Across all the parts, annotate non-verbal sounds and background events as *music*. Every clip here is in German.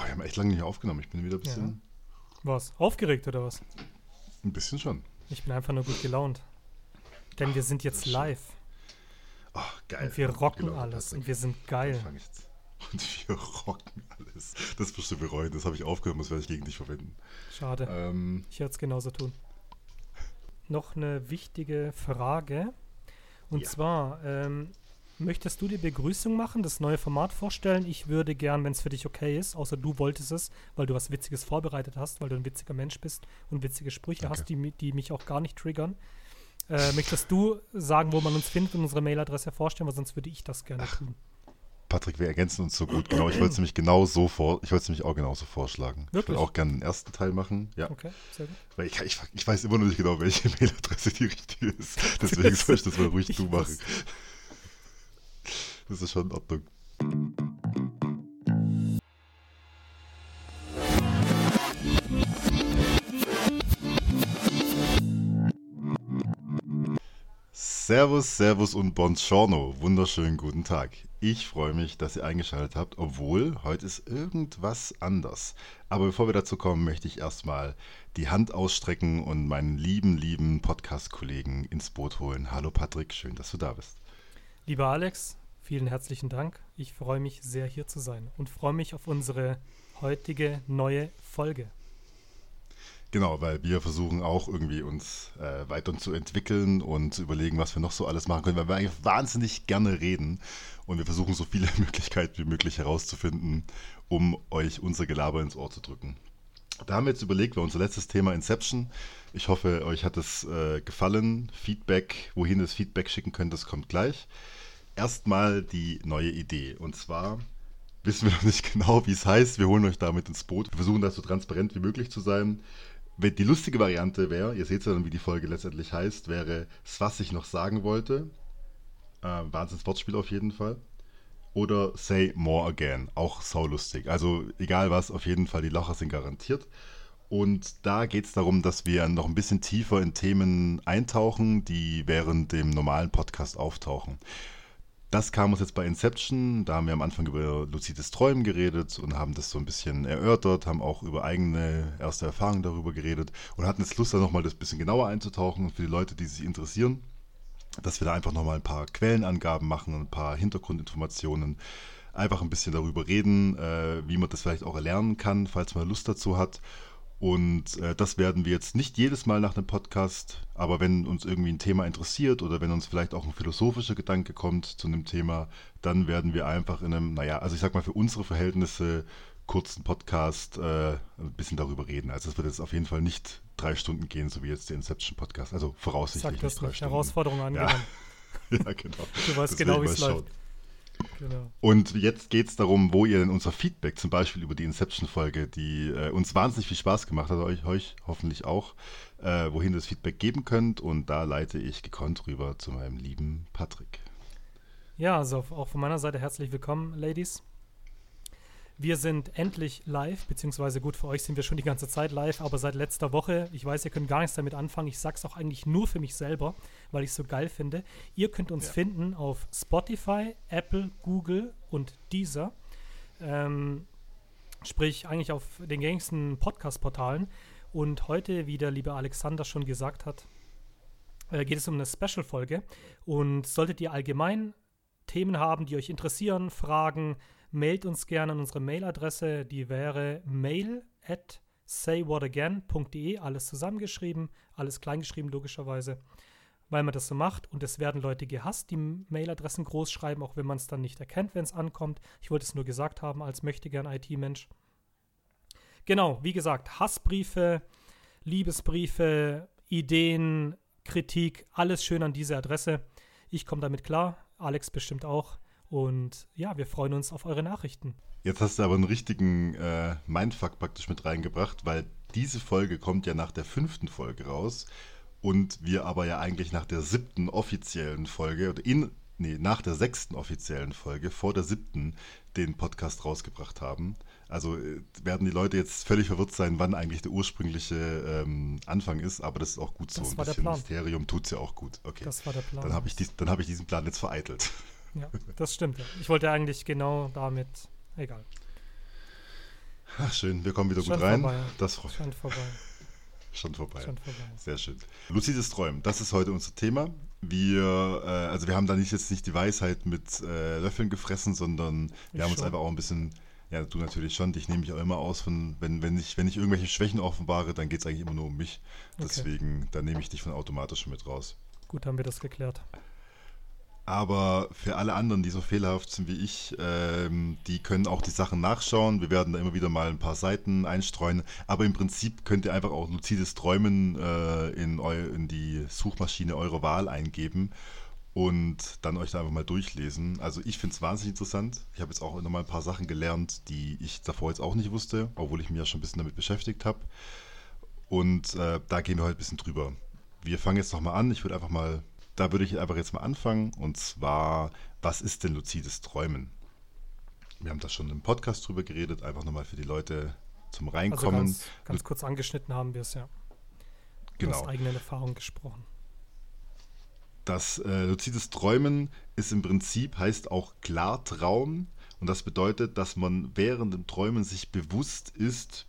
Boah, wir haben echt lange nicht aufgenommen. Ich bin wieder ein bisschen. Was? Aufgeregt oder was? Ein bisschen schon. Ich bin einfach nur gut gelaunt. Denn wir sind jetzt live. Oh, geil. Und wir rocken Genau, alles. Und wir sind geil. Und wir rocken alles. Das wirst du bereuen. Das habe ich aufgehört, das werde ich gegen dich verwenden. Schade. Ähm, Ich werde es genauso tun. Noch eine wichtige Frage. Und Ja. zwar, ähm, möchtest du die Begrüßung machen, das neue Format vorstellen? Ich würde gern, wenn es für dich okay ist, außer du wolltest es, weil du was Witziges vorbereitet hast, weil du ein witziger Mensch bist und witzige Sprüche Danke. hast, die, die mich auch gar nicht triggern. Äh, möchtest du sagen, wo man uns findet und unsere Mailadresse vorstellen, weil sonst würde ich das gerne tun. Patrick, wir ergänzen uns so gut. Genau, ich wollte es *clears throat* nämlich genau so vor, ich wollte es nämlich auch genauso vorschlagen. Ich Wirklich? will auch gerne den ersten Teil machen. Ja. Okay, sehr gut. Weil ich, ich, ich weiß immer noch nicht genau, welche *laughs* Mailadresse die richtige ist. *laughs* Deswegen soll ich das mal ruhig *laughs* Ich du machen. Das ist schon in Ordnung. Servus, Servus und Buongiorno. Wunderschönen guten Tag. Ich freue mich, dass ihr eingeschaltet habt, obwohl heute ist irgendwas anders. Aber bevor wir dazu kommen, möchte ich erstmal die Hand ausstrecken und meinen lieben, lieben Podcast-Kollegen ins Boot holen. Hallo Patrick, schön, dass du da bist. Lieber Alex, vielen herzlichen Dank. Ich freue mich sehr, hier zu sein und freue mich auf unsere heutige neue Folge. Genau, weil wir versuchen auch irgendwie uns äh, weiter zu entwickeln und zu überlegen, was wir noch so alles machen können, weil wir eigentlich wahnsinnig gerne reden und wir versuchen so viele *laughs* Möglichkeiten wie möglich herauszufinden, um euch unser Gelaber ins Ohr zu drücken. Da haben wir jetzt überlegt, war unser letztes Thema Inception. Ich hoffe, euch hat es äh, gefallen. Feedback, wohin ihr das Feedback schicken könnt, das kommt gleich. Erstmal die neue Idee. Und zwar wissen wir noch nicht genau, wie es heißt. Wir holen euch damit ins Boot. Wir versuchen da so transparent wie möglich zu sein. Die lustige Variante wäre, ihr seht ja dann, wie die Folge letztendlich heißt, wäre es, was ich noch sagen wollte. Äh, Wahnsinns Wortspiel auf jeden Fall. Oder Say More Again, auch saulustig. Also egal was, auf jeden Fall, die Lacher sind garantiert. Und da geht es darum, dass wir noch ein bisschen tiefer in Themen eintauchen, die während dem normalen Podcast auftauchen. Das kam uns jetzt bei Inception. Da haben wir am Anfang über luzides Träumen geredet und haben das so ein bisschen erörtert, haben auch über eigene erste Erfahrungen darüber geredet und hatten jetzt Lust, da nochmal das bisschen genauer einzutauchen für die Leute, die sich interessieren, dass wir da einfach nochmal ein paar Quellenangaben machen, ein paar Hintergrundinformationen, einfach ein bisschen darüber reden, äh, wie man das vielleicht auch erlernen kann, falls man Lust dazu hat. Und äh, das werden wir jetzt nicht jedes Mal nach dem Podcast, aber wenn uns irgendwie ein Thema interessiert oder wenn uns vielleicht auch ein philosophischer Gedanke kommt zu einem Thema, dann werden wir einfach in einem, naja, also ich sag mal für unsere Verhältnisse kurzen Podcast äh, ein bisschen darüber reden. Also es wird jetzt auf jeden Fall nicht drei Stunden gehen, so wie jetzt der Inception Podcast. Also voraussichtlich Sag das nicht drei nicht. Stunden. Herausforderung angenommen. *laughs* Ja, genau. Du weißt Deswegen genau, wie es schauen. Genau. Und jetzt geht es darum, wo ihr denn unser Feedback, zum Beispiel über die Inception-Folge, die äh, uns wahnsinnig viel Spaß gemacht hat, euch, euch hoffentlich auch, äh, wohin ihr das Feedback geben könnt. Und da leite ich gekonnt rüber zu meinem lieben Patrick. Ja, also auch von meiner Seite herzlich willkommen, Ladies. Wir sind endlich live, beziehungsweise gut, für euch sind wir schon die ganze Zeit live, aber seit letzter Woche, ich weiß, ihr könnt gar nichts damit anfangen. Ich sag's auch eigentlich nur für mich selber, weil ich es so geil finde. Ihr könnt uns Ja. finden auf Spotify, Apple, Google und Deezer. Ähm, sprich, eigentlich auf den gängigsten Podcast-Portalen. Und heute, wie der liebe Alexander schon gesagt hat, äh, geht es um eine Special-Folge. Und solltet ihr allgemein Themen haben, die euch interessieren, Fragen, mailt uns gerne an unsere Mailadresse. Die wäre mail at saywhatagain.de, alles zusammengeschrieben, alles kleingeschrieben logischerweise, weil man das so macht. Und es werden Leute gehasst, die Mailadressen groß schreiben, auch wenn man es dann nicht erkennt, wenn es ankommt. Ich wollte es nur gesagt haben, als möchte gern IT-Mensch. Genau, wie gesagt, Hassbriefe, Liebesbriefe, Ideen, Kritik, alles schön an diese Adresse. Ich komme damit klar, Alex bestimmt auch. Und ja, wir freuen uns auf eure Nachrichten. Jetzt hast du aber einen richtigen äh, Mindfuck praktisch mit reingebracht, weil diese Folge kommt ja nach der fünften Folge raus und wir aber ja eigentlich nach der siebten offiziellen Folge oder in, nee, nach der sechsten offiziellen Folge vor der siebten den Podcast rausgebracht haben. Also äh, werden die Leute jetzt völlig verwirrt sein, wann eigentlich der ursprüngliche ähm, Anfang ist, aber das ist auch gut so. Das Ein war der bisschen Plan. Mysterium tut es ja auch gut. Okay. Das war der Plan. dann habe ich, dies, dann hab ich diesen Plan jetzt vereitelt. Ja, *laughs* das stimmt. Ja. Ich wollte eigentlich genau damit. Egal. Ach schön, wir kommen wieder Schon gut rein. vorbei. Das freut Schon vorbei. Schon vorbei. Schon vorbei. Sehr schön. Luzides Träumen, das ist heute unser Thema. Wir, äh, also wir haben da nicht jetzt nicht die Weisheit mit äh, Löffeln gefressen, sondern wir Ich haben uns schon. einfach auch ein bisschen, ja, du natürlich schon, dich nehme ich auch immer aus von, wenn, wenn ich, wenn ich irgendwelche Schwächen offenbare, dann geht es eigentlich immer nur um mich. Okay. Deswegen, da nehme ich dich von automatisch mit raus. Gut, haben wir das geklärt. Aber für alle anderen, die so fehlerhaft sind wie ich, ähm, die können auch die Sachen nachschauen. Wir werden da immer wieder mal ein paar Seiten einstreuen. Aber im Prinzip könnt ihr einfach auch luzides Träumen äh, in, in die Suchmaschine eurer Wahl eingeben und dann euch da einfach mal durchlesen. Also ich finde es wahnsinnig interessant. Ich habe jetzt auch nochmal ein paar Sachen gelernt, die ich davor jetzt auch nicht wusste, obwohl ich mich ja schon ein bisschen damit beschäftigt habe. Und äh, da gehen wir heute ein bisschen drüber. Wir fangen jetzt nochmal an. Ich würde einfach mal, da würde ich einfach jetzt mal anfangen. Und zwar, was ist denn luzides Träumen? Wir haben da schon im Podcast drüber geredet, einfach nochmal für die Leute zum Also Reinkommen. ganz, ganz kurz angeschnitten haben wir es ja. genau. Aus eigenen Erfahrungen gesprochen. Das äh, luzides Träumen ist im Prinzip, heißt auch Klartraum. Und das bedeutet, dass man während dem Träumen sich bewusst ist,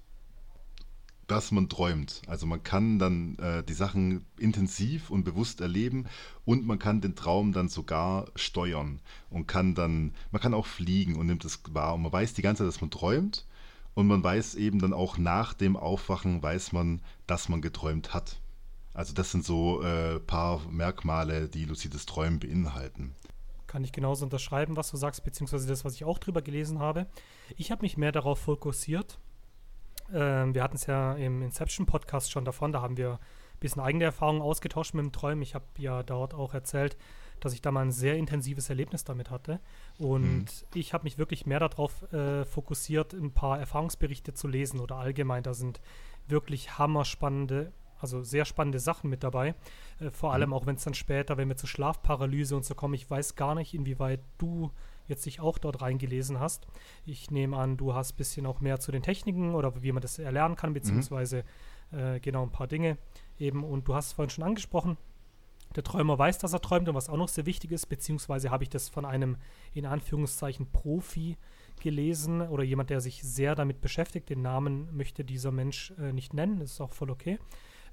dass man träumt. Also man kann dann äh, die Sachen intensiv und bewusst erleben und man kann den Traum dann sogar steuern und kann dann, man kann auch fliegen und nimmt es wahr. Und man weiß die ganze Zeit, dass man träumt und man weiß eben dann auch nach dem Aufwachen, weiß man, dass man geträumt hat. Also das sind so ein äh, paar Merkmale, die luzides Träumen beinhalten. Kann ich genauso unterschreiben, was du sagst, beziehungsweise das, was ich auch drüber gelesen habe. Ich habe mich mehr darauf fokussiert. Ähm, wir hatten es ja im Inception-Podcast schon davon, da haben wir ein bisschen eigene Erfahrungen ausgetauscht mit dem Träumen. Ich habe ja dort auch erzählt, dass ich da mal ein sehr intensives Erlebnis damit hatte. Und Mhm. ich habe mich wirklich mehr darauf äh, fokussiert, ein paar Erfahrungsberichte zu lesen oder allgemein. Da sind wirklich hammerspannende, also sehr spannende Sachen mit dabei. Äh, vor allem auch, wenn es dann später, wenn wir zur Schlafparalyse und so kommen, ich weiß gar nicht, inwieweit du jetzt dich auch dort reingelesen hast. Ich nehme an, du hast ein bisschen auch mehr zu den Techniken oder wie man das erlernen kann, beziehungsweise äh, genau ein paar Dinge eben. Und du hast es vorhin schon angesprochen, der Träumer weiß, dass er träumt und was auch noch sehr wichtig ist, beziehungsweise habe ich das von einem in Anführungszeichen Profi gelesen oder jemand, der sich sehr damit beschäftigt. Den Namen möchte dieser Mensch äh, nicht nennen, das ist auch voll okay.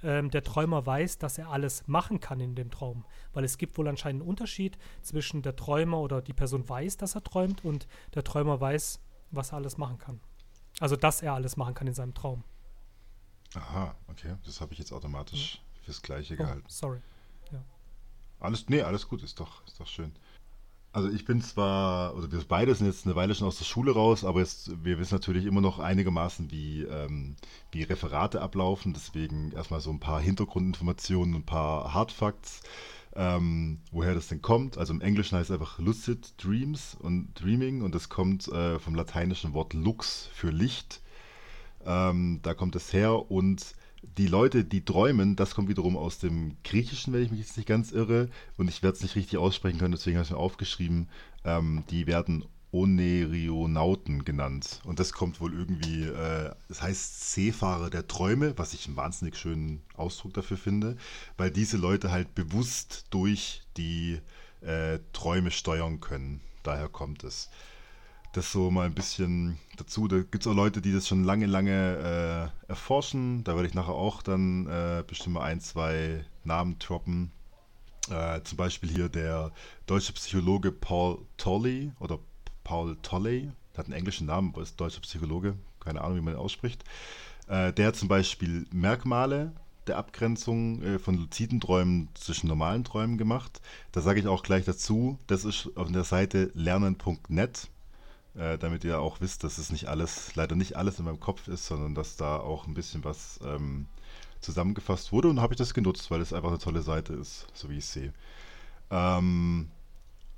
Ähm, der Träumer weiß, dass er alles machen kann in dem Traum, weil es gibt wohl anscheinend einen Unterschied zwischen der Träumer oder die Person weiß, dass er träumt und der Träumer weiß, was er alles machen kann. Also, dass er alles machen kann in seinem Traum. Aha, okay. Das habe ich jetzt automatisch fürs Gleiche Oh, gehalten. sorry. Alles, nee, alles gut, ist doch, ist doch schön. Also ich bin zwar, oder wir beide sind jetzt eine Weile schon aus der Schule raus, aber jetzt, wir wissen natürlich immer noch einigermaßen, wie, ähm, wie Referate ablaufen. Deswegen erstmal so ein paar Hintergrundinformationen, ein paar Hardfacts, ähm, woher das denn kommt. Also im Englischen heißt es einfach Lucid Dreams und Dreaming und das kommt äh, vom lateinischen Wort Lux für Licht. Ähm, da kommt es her und die Leute, die träumen, das kommt wiederum aus dem Griechischen, wenn ich mich jetzt nicht ganz irre. Und ich werde es nicht richtig aussprechen können, deswegen habe ich es mir aufgeschrieben. Ähm, die werden Onerionauten genannt. Und das kommt wohl irgendwie, äh, das heißt Seefahrer der Träume, was ich einen wahnsinnig schönen Ausdruck dafür finde, weil diese Leute halt bewusst durch die äh, Träume steuern können. Daher kommt es das so mal ein bisschen dazu. Da gibt es auch Leute, die das schon lange, lange äh, erforschen. Da werde ich nachher auch dann äh, bestimmt mal ein, zwei Namen droppen. Äh, zum Beispiel hier der deutsche Psychologe Paul Tolley oder Paul Tolley, der hat einen englischen Namen, aber ist deutscher Psychologe, keine Ahnung, wie man ihn ausspricht. Äh, der hat zum Beispiel Merkmale der Abgrenzung äh, von luziden Träumen zwischen normalen Träumen gemacht. Da sage ich auch gleich dazu, das ist auf der Seite lernen.net äh, damit ihr auch wisst, dass es nicht alles, leider nicht alles in meinem Kopf ist, sondern dass da auch ein bisschen was ähm, zusammengefasst wurde. Und habe ich das genutzt, weil es einfach eine tolle Seite ist, so wie ich sehe. Ähm,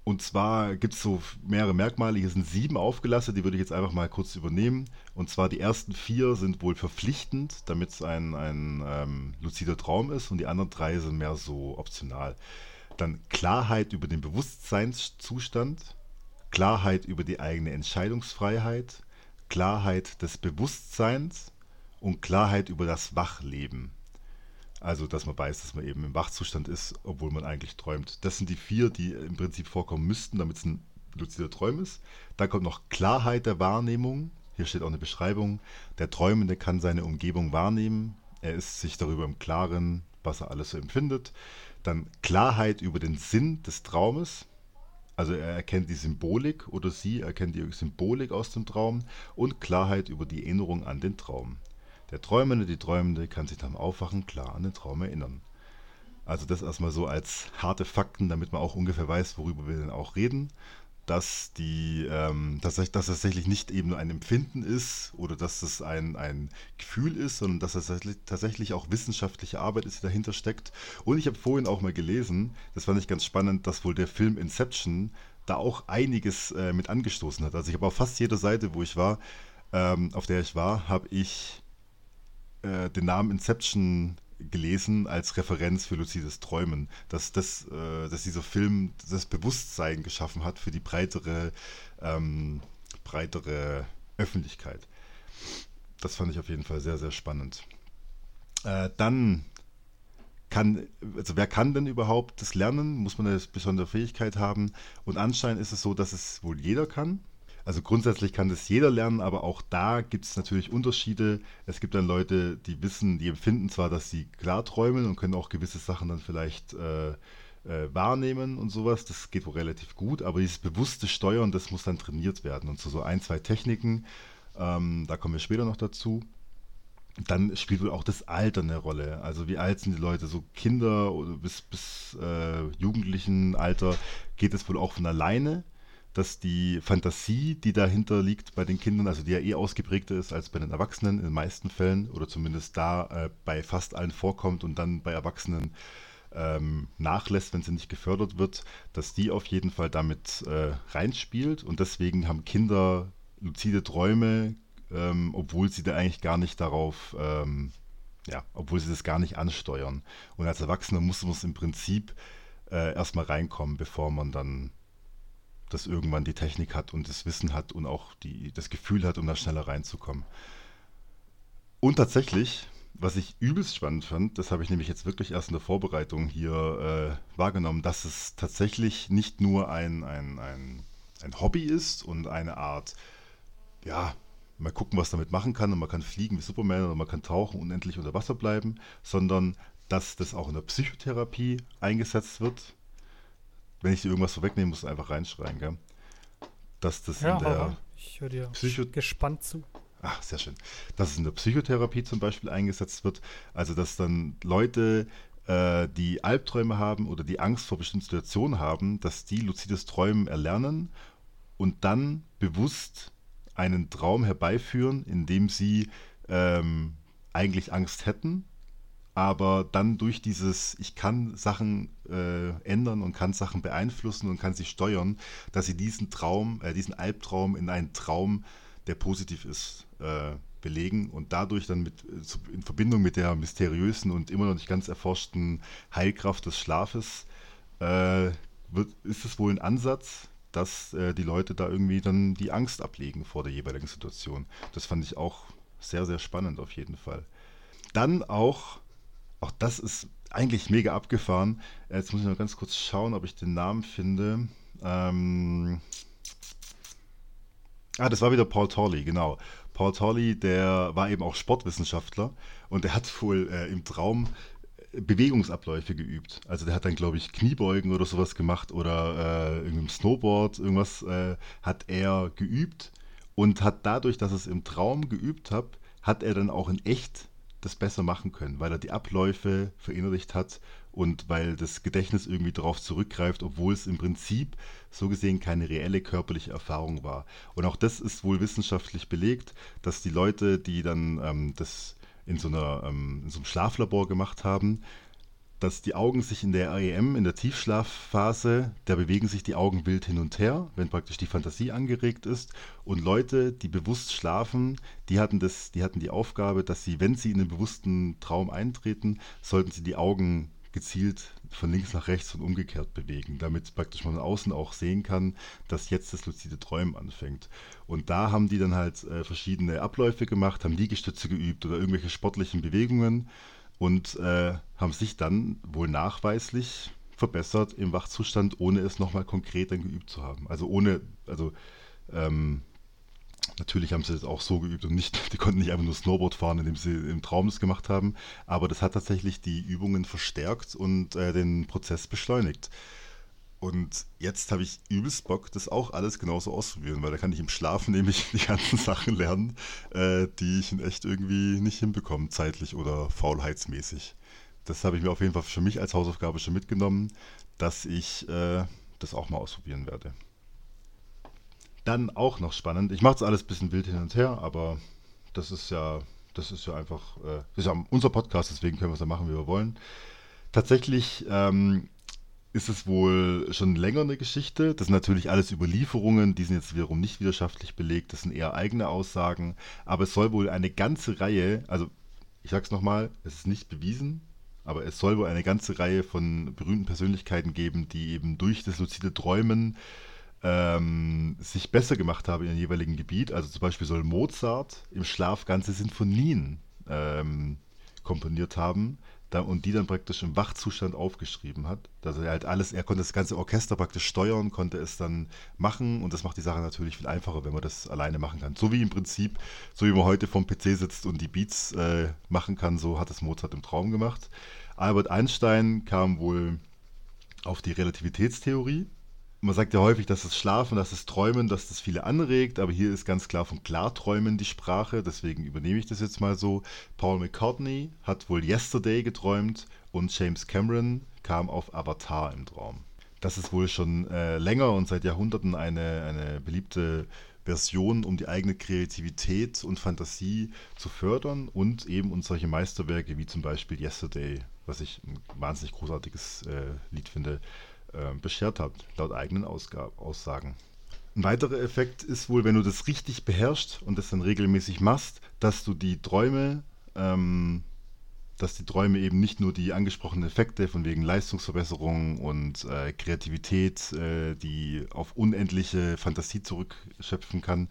und zwar gibt es so mehrere Merkmale. Hier sind sieben aufgelastet, die würde ich jetzt einfach mal kurz übernehmen. Und zwar die ersten vier sind wohl verpflichtend, damit es ein, ein ähm, luzider Traum ist. Und die anderen drei sind mehr so optional. Dann Klarheit über den Bewusstseinszustand, Klarheit über die eigene Entscheidungsfreiheit, Klarheit des Bewusstseins und Klarheit über das Wachleben. Also, dass man weiß, dass man eben im Wachzustand ist, obwohl man eigentlich träumt. Das sind die vier, die im Prinzip vorkommen müssten, damit es ein luzider Traum ist. Dann kommt noch Klarheit der Wahrnehmung hier steht auch eine Beschreibung, der Träumende kann seine Umgebung wahrnehmen, er ist sich darüber im Klaren, was er alles so empfindet. Dann Klarheit über den Sinn des Traumes, also er erkennt die Symbolik oder sie erkennt die Symbolik aus dem Traum und Klarheit über die Erinnerung an den Traum. Der Träumende, die Träumende kann sich beim Aufwachen klar an den Traum erinnern. Also das erstmal so als harte Fakten, damit man auch ungefähr weiß, worüber wir denn auch reden dass die, ähm, dass, das tatsächlich nicht eben ein Empfinden ist oder dass es ein, ein Gefühl ist, sondern dass es tatsächlich auch wissenschaftliche Arbeit ist, die dahinter steckt. Und ich habe vorhin auch mal gelesen, das fand ich ganz spannend, dass wohl der Film Inception da auch einiges äh, mit angestoßen hat. Also ich habe auf fast jeder Seite, wo ich war, ähm, auf der ich war, habe ich äh, den Namen Inception gelesen als Referenz für luzides Träumen, dass, das, äh, dass dieser Film das Bewusstsein geschaffen hat für die breitere, ähm, breitere Öffentlichkeit. Das fand ich auf jeden Fall sehr, sehr spannend. Äh, dann kann, also wer kann denn überhaupt das lernen? Muss man eine besondere Fähigkeit haben? Und anscheinend ist es so, dass es wohl jeder kann. Also grundsätzlich kann das jeder lernen, aber auch da gibt es natürlich Unterschiede. Es gibt dann Leute, die wissen, die empfinden zwar, dass sie klar träumen und können auch gewisse Sachen dann vielleicht äh, äh, wahrnehmen und sowas. Das geht wohl relativ gut, aber dieses bewusste Steuern, das muss dann trainiert werden. Und zu so ein, zwei Techniken, ähm, da kommen wir später noch dazu. Dann spielt wohl auch das Alter eine Rolle. Also wie alt sind die Leute? So Kinder oder bis, bis äh, Jugendlichen Alter geht es wohl auch von alleine dass die Fantasie, die dahinter liegt bei den Kindern, also die ja eh ausgeprägter ist als bei den Erwachsenen in den meisten Fällen oder zumindest da äh, bei fast allen vorkommt und dann bei Erwachsenen ähm, nachlässt, wenn sie nicht gefördert wird, dass die auf jeden Fall damit äh, reinspielt und deswegen haben Kinder luzide Träume, ähm, obwohl sie da eigentlich gar nicht darauf, ähm, ja, obwohl sie das gar nicht ansteuern. Und als Erwachsener muss man es im Prinzip äh, erstmal reinkommen, bevor man dann das irgendwann die Technik hat und das Wissen hat und auch die, das Gefühl hat, um da schneller reinzukommen. Und tatsächlich, was ich übelst spannend fand, das habe ich nämlich jetzt wirklich erst in der Vorbereitung hier äh, wahrgenommen, dass es tatsächlich nicht nur ein, ein, ein, ein Hobby ist und eine Art, ja, mal gucken, was damit machen kann und man kann fliegen wie Superman oder man kann tauchen und unendlich unter Wasser bleiben, sondern dass das auch in der Psychotherapie eingesetzt wird wenn ich dir irgendwas vorwegnehme, musst du einfach reinschreien, gell? Dass das ja, in der ich höre dir Psycho gespannt zu. Ach, sehr schön. Dass es in der Psychotherapie zum Beispiel eingesetzt wird. Also, dass dann Leute, äh, die Albträume haben oder die Angst vor bestimmten Situationen haben, dass die luzides Träumen erlernen und dann bewusst einen Traum herbeiführen, in dem sie ähm, eigentlich Angst hätten, aber dann durch dieses, ich kann Sachen äh, ändern und kann Sachen beeinflussen und kann sie steuern, dass sie diesen Traum, äh, diesen Albtraum in einen Traum, der positiv ist, äh, belegen und dadurch dann mit, äh, in Verbindung mit der mysteriösen und immer noch nicht ganz erforschten Heilkraft des Schlafes äh, wird, ist es wohl ein Ansatz, dass äh, die Leute da irgendwie dann die Angst ablegen vor der jeweiligen Situation. Das fand ich auch sehr, sehr spannend auf jeden Fall. Dann auch auch das ist eigentlich mega abgefahren. Jetzt muss ich noch ganz kurz schauen, ob ich den Namen finde. Ähm ah, das war wieder Paul Torley, genau. Paul Torley, der war eben auch Sportwissenschaftler und der hat wohl äh, im Traum äh, Bewegungsabläufe geübt. Also der hat dann, glaube ich, Kniebeugen oder sowas gemacht oder äh, irgendeinem Snowboard, irgendwas äh, hat er geübt und hat dadurch, dass es im Traum geübt hat, hat er dann auch in echt das besser machen können, weil er die Abläufe verinnerlicht hat und weil das Gedächtnis irgendwie darauf zurückgreift, obwohl es im Prinzip so gesehen keine reelle körperliche Erfahrung war. Und auch das ist wohl wissenschaftlich belegt, dass die Leute, die dann ähm, das in so, einer, ähm, in so einem Schlaflabor gemacht haben, dass die Augen sich in der REM, in der Tiefschlafphase, da bewegen sich die Augen wild hin und her, wenn praktisch die Fantasie angeregt ist. Und Leute, die bewusst schlafen, die hatten, das, die hatten die Aufgabe, dass sie, wenn sie in den bewussten Traum eintreten, sollten sie die Augen gezielt von links nach rechts und umgekehrt bewegen, damit praktisch man außen auch sehen kann, dass jetzt das luzide Träumen anfängt. Und da haben die dann halt äh, verschiedene Abläufe gemacht, haben Liegestütze geübt oder irgendwelche sportlichen Bewegungen und äh, haben sich dann wohl nachweislich verbessert im Wachzustand, ohne es nochmal konkret dann geübt zu haben. Also ohne, also ähm, Natürlich haben sie das auch so geübt und nicht, *laughs* die konnten nicht einfach nur Snowboard fahren, indem sie im Traum das gemacht haben. Aber das hat tatsächlich die Übungen verstärkt und äh, den Prozess beschleunigt. Und jetzt habe ich übelst Bock, das auch alles genauso auszuprobieren, weil da kann ich im Schlaf *laughs* nämlich die ganzen Sachen lernen, äh, die ich in echt irgendwie nicht hinbekomme, zeitlich oder faulheitsmäßig. Das habe ich mir auf jeden Fall für mich als Hausaufgabe schon mitgenommen, dass ich äh, das auch mal ausprobieren werde. Dann auch noch spannend. Ich mache es alles ein bisschen wild hin und her, aber das ist ja, das ist ja einfach, äh, das ist ja unser Podcast, deswegen können wir es ja machen, wie wir wollen. Tatsächlich ähm, ist es wohl schon länger eine Geschichte. Das sind natürlich alles Überlieferungen, die sind jetzt wiederum nicht wissenschaftlich belegt, das sind eher eigene Aussagen. Aber es soll wohl eine ganze Reihe, also ich sag's nochmal, es ist nicht bewiesen, aber es soll wohl eine ganze Reihe von berühmten Persönlichkeiten geben, die eben durch das luzide Träumen ähm, sich besser gemacht haben in ihrem jeweiligen Gebiet. Also zum Beispiel soll Mozart im Schlaf ganze Sinfonien ähm, komponiert haben und die dann praktisch im Wachzustand aufgeschrieben hat. Dass er halt alles, er konnte das ganze Orchester praktisch steuern, konnte es dann machen und das macht die Sache natürlich viel einfacher, wenn man das alleine machen kann. So wie im Prinzip, so wie man heute vom PC sitzt und die Beats äh, machen kann, so hat es Mozart im Traum gemacht. Albert Einstein kam wohl auf die Relativitätstheorie man sagt ja häufig, dass das Schlafen, dass das Träumen, dass das viele anregt, aber hier ist ganz klar von Klarträumen die Sprache, deswegen übernehme ich das jetzt mal so. Paul McCartney hat wohl Yesterday geträumt und James Cameron kam auf Avatar im Traum. Das ist wohl schon äh, länger und seit Jahrhunderten eine, eine beliebte Version, um die eigene Kreativität und Fantasie zu fördern und eben und solche Meisterwerke wie zum Beispiel Yesterday, was ich ein wahnsinnig großartiges äh, Lied finde, äh, beschert hat, laut eigenen Ausgab Aussagen. Ein weiterer Effekt ist wohl, wenn du das richtig beherrschst und das dann regelmäßig machst, dass du die Träume, ähm, dass die Träume eben nicht nur die angesprochenen Effekte von wegen Leistungsverbesserung und äh, Kreativität, äh, die auf unendliche Fantasie zurückschöpfen kann,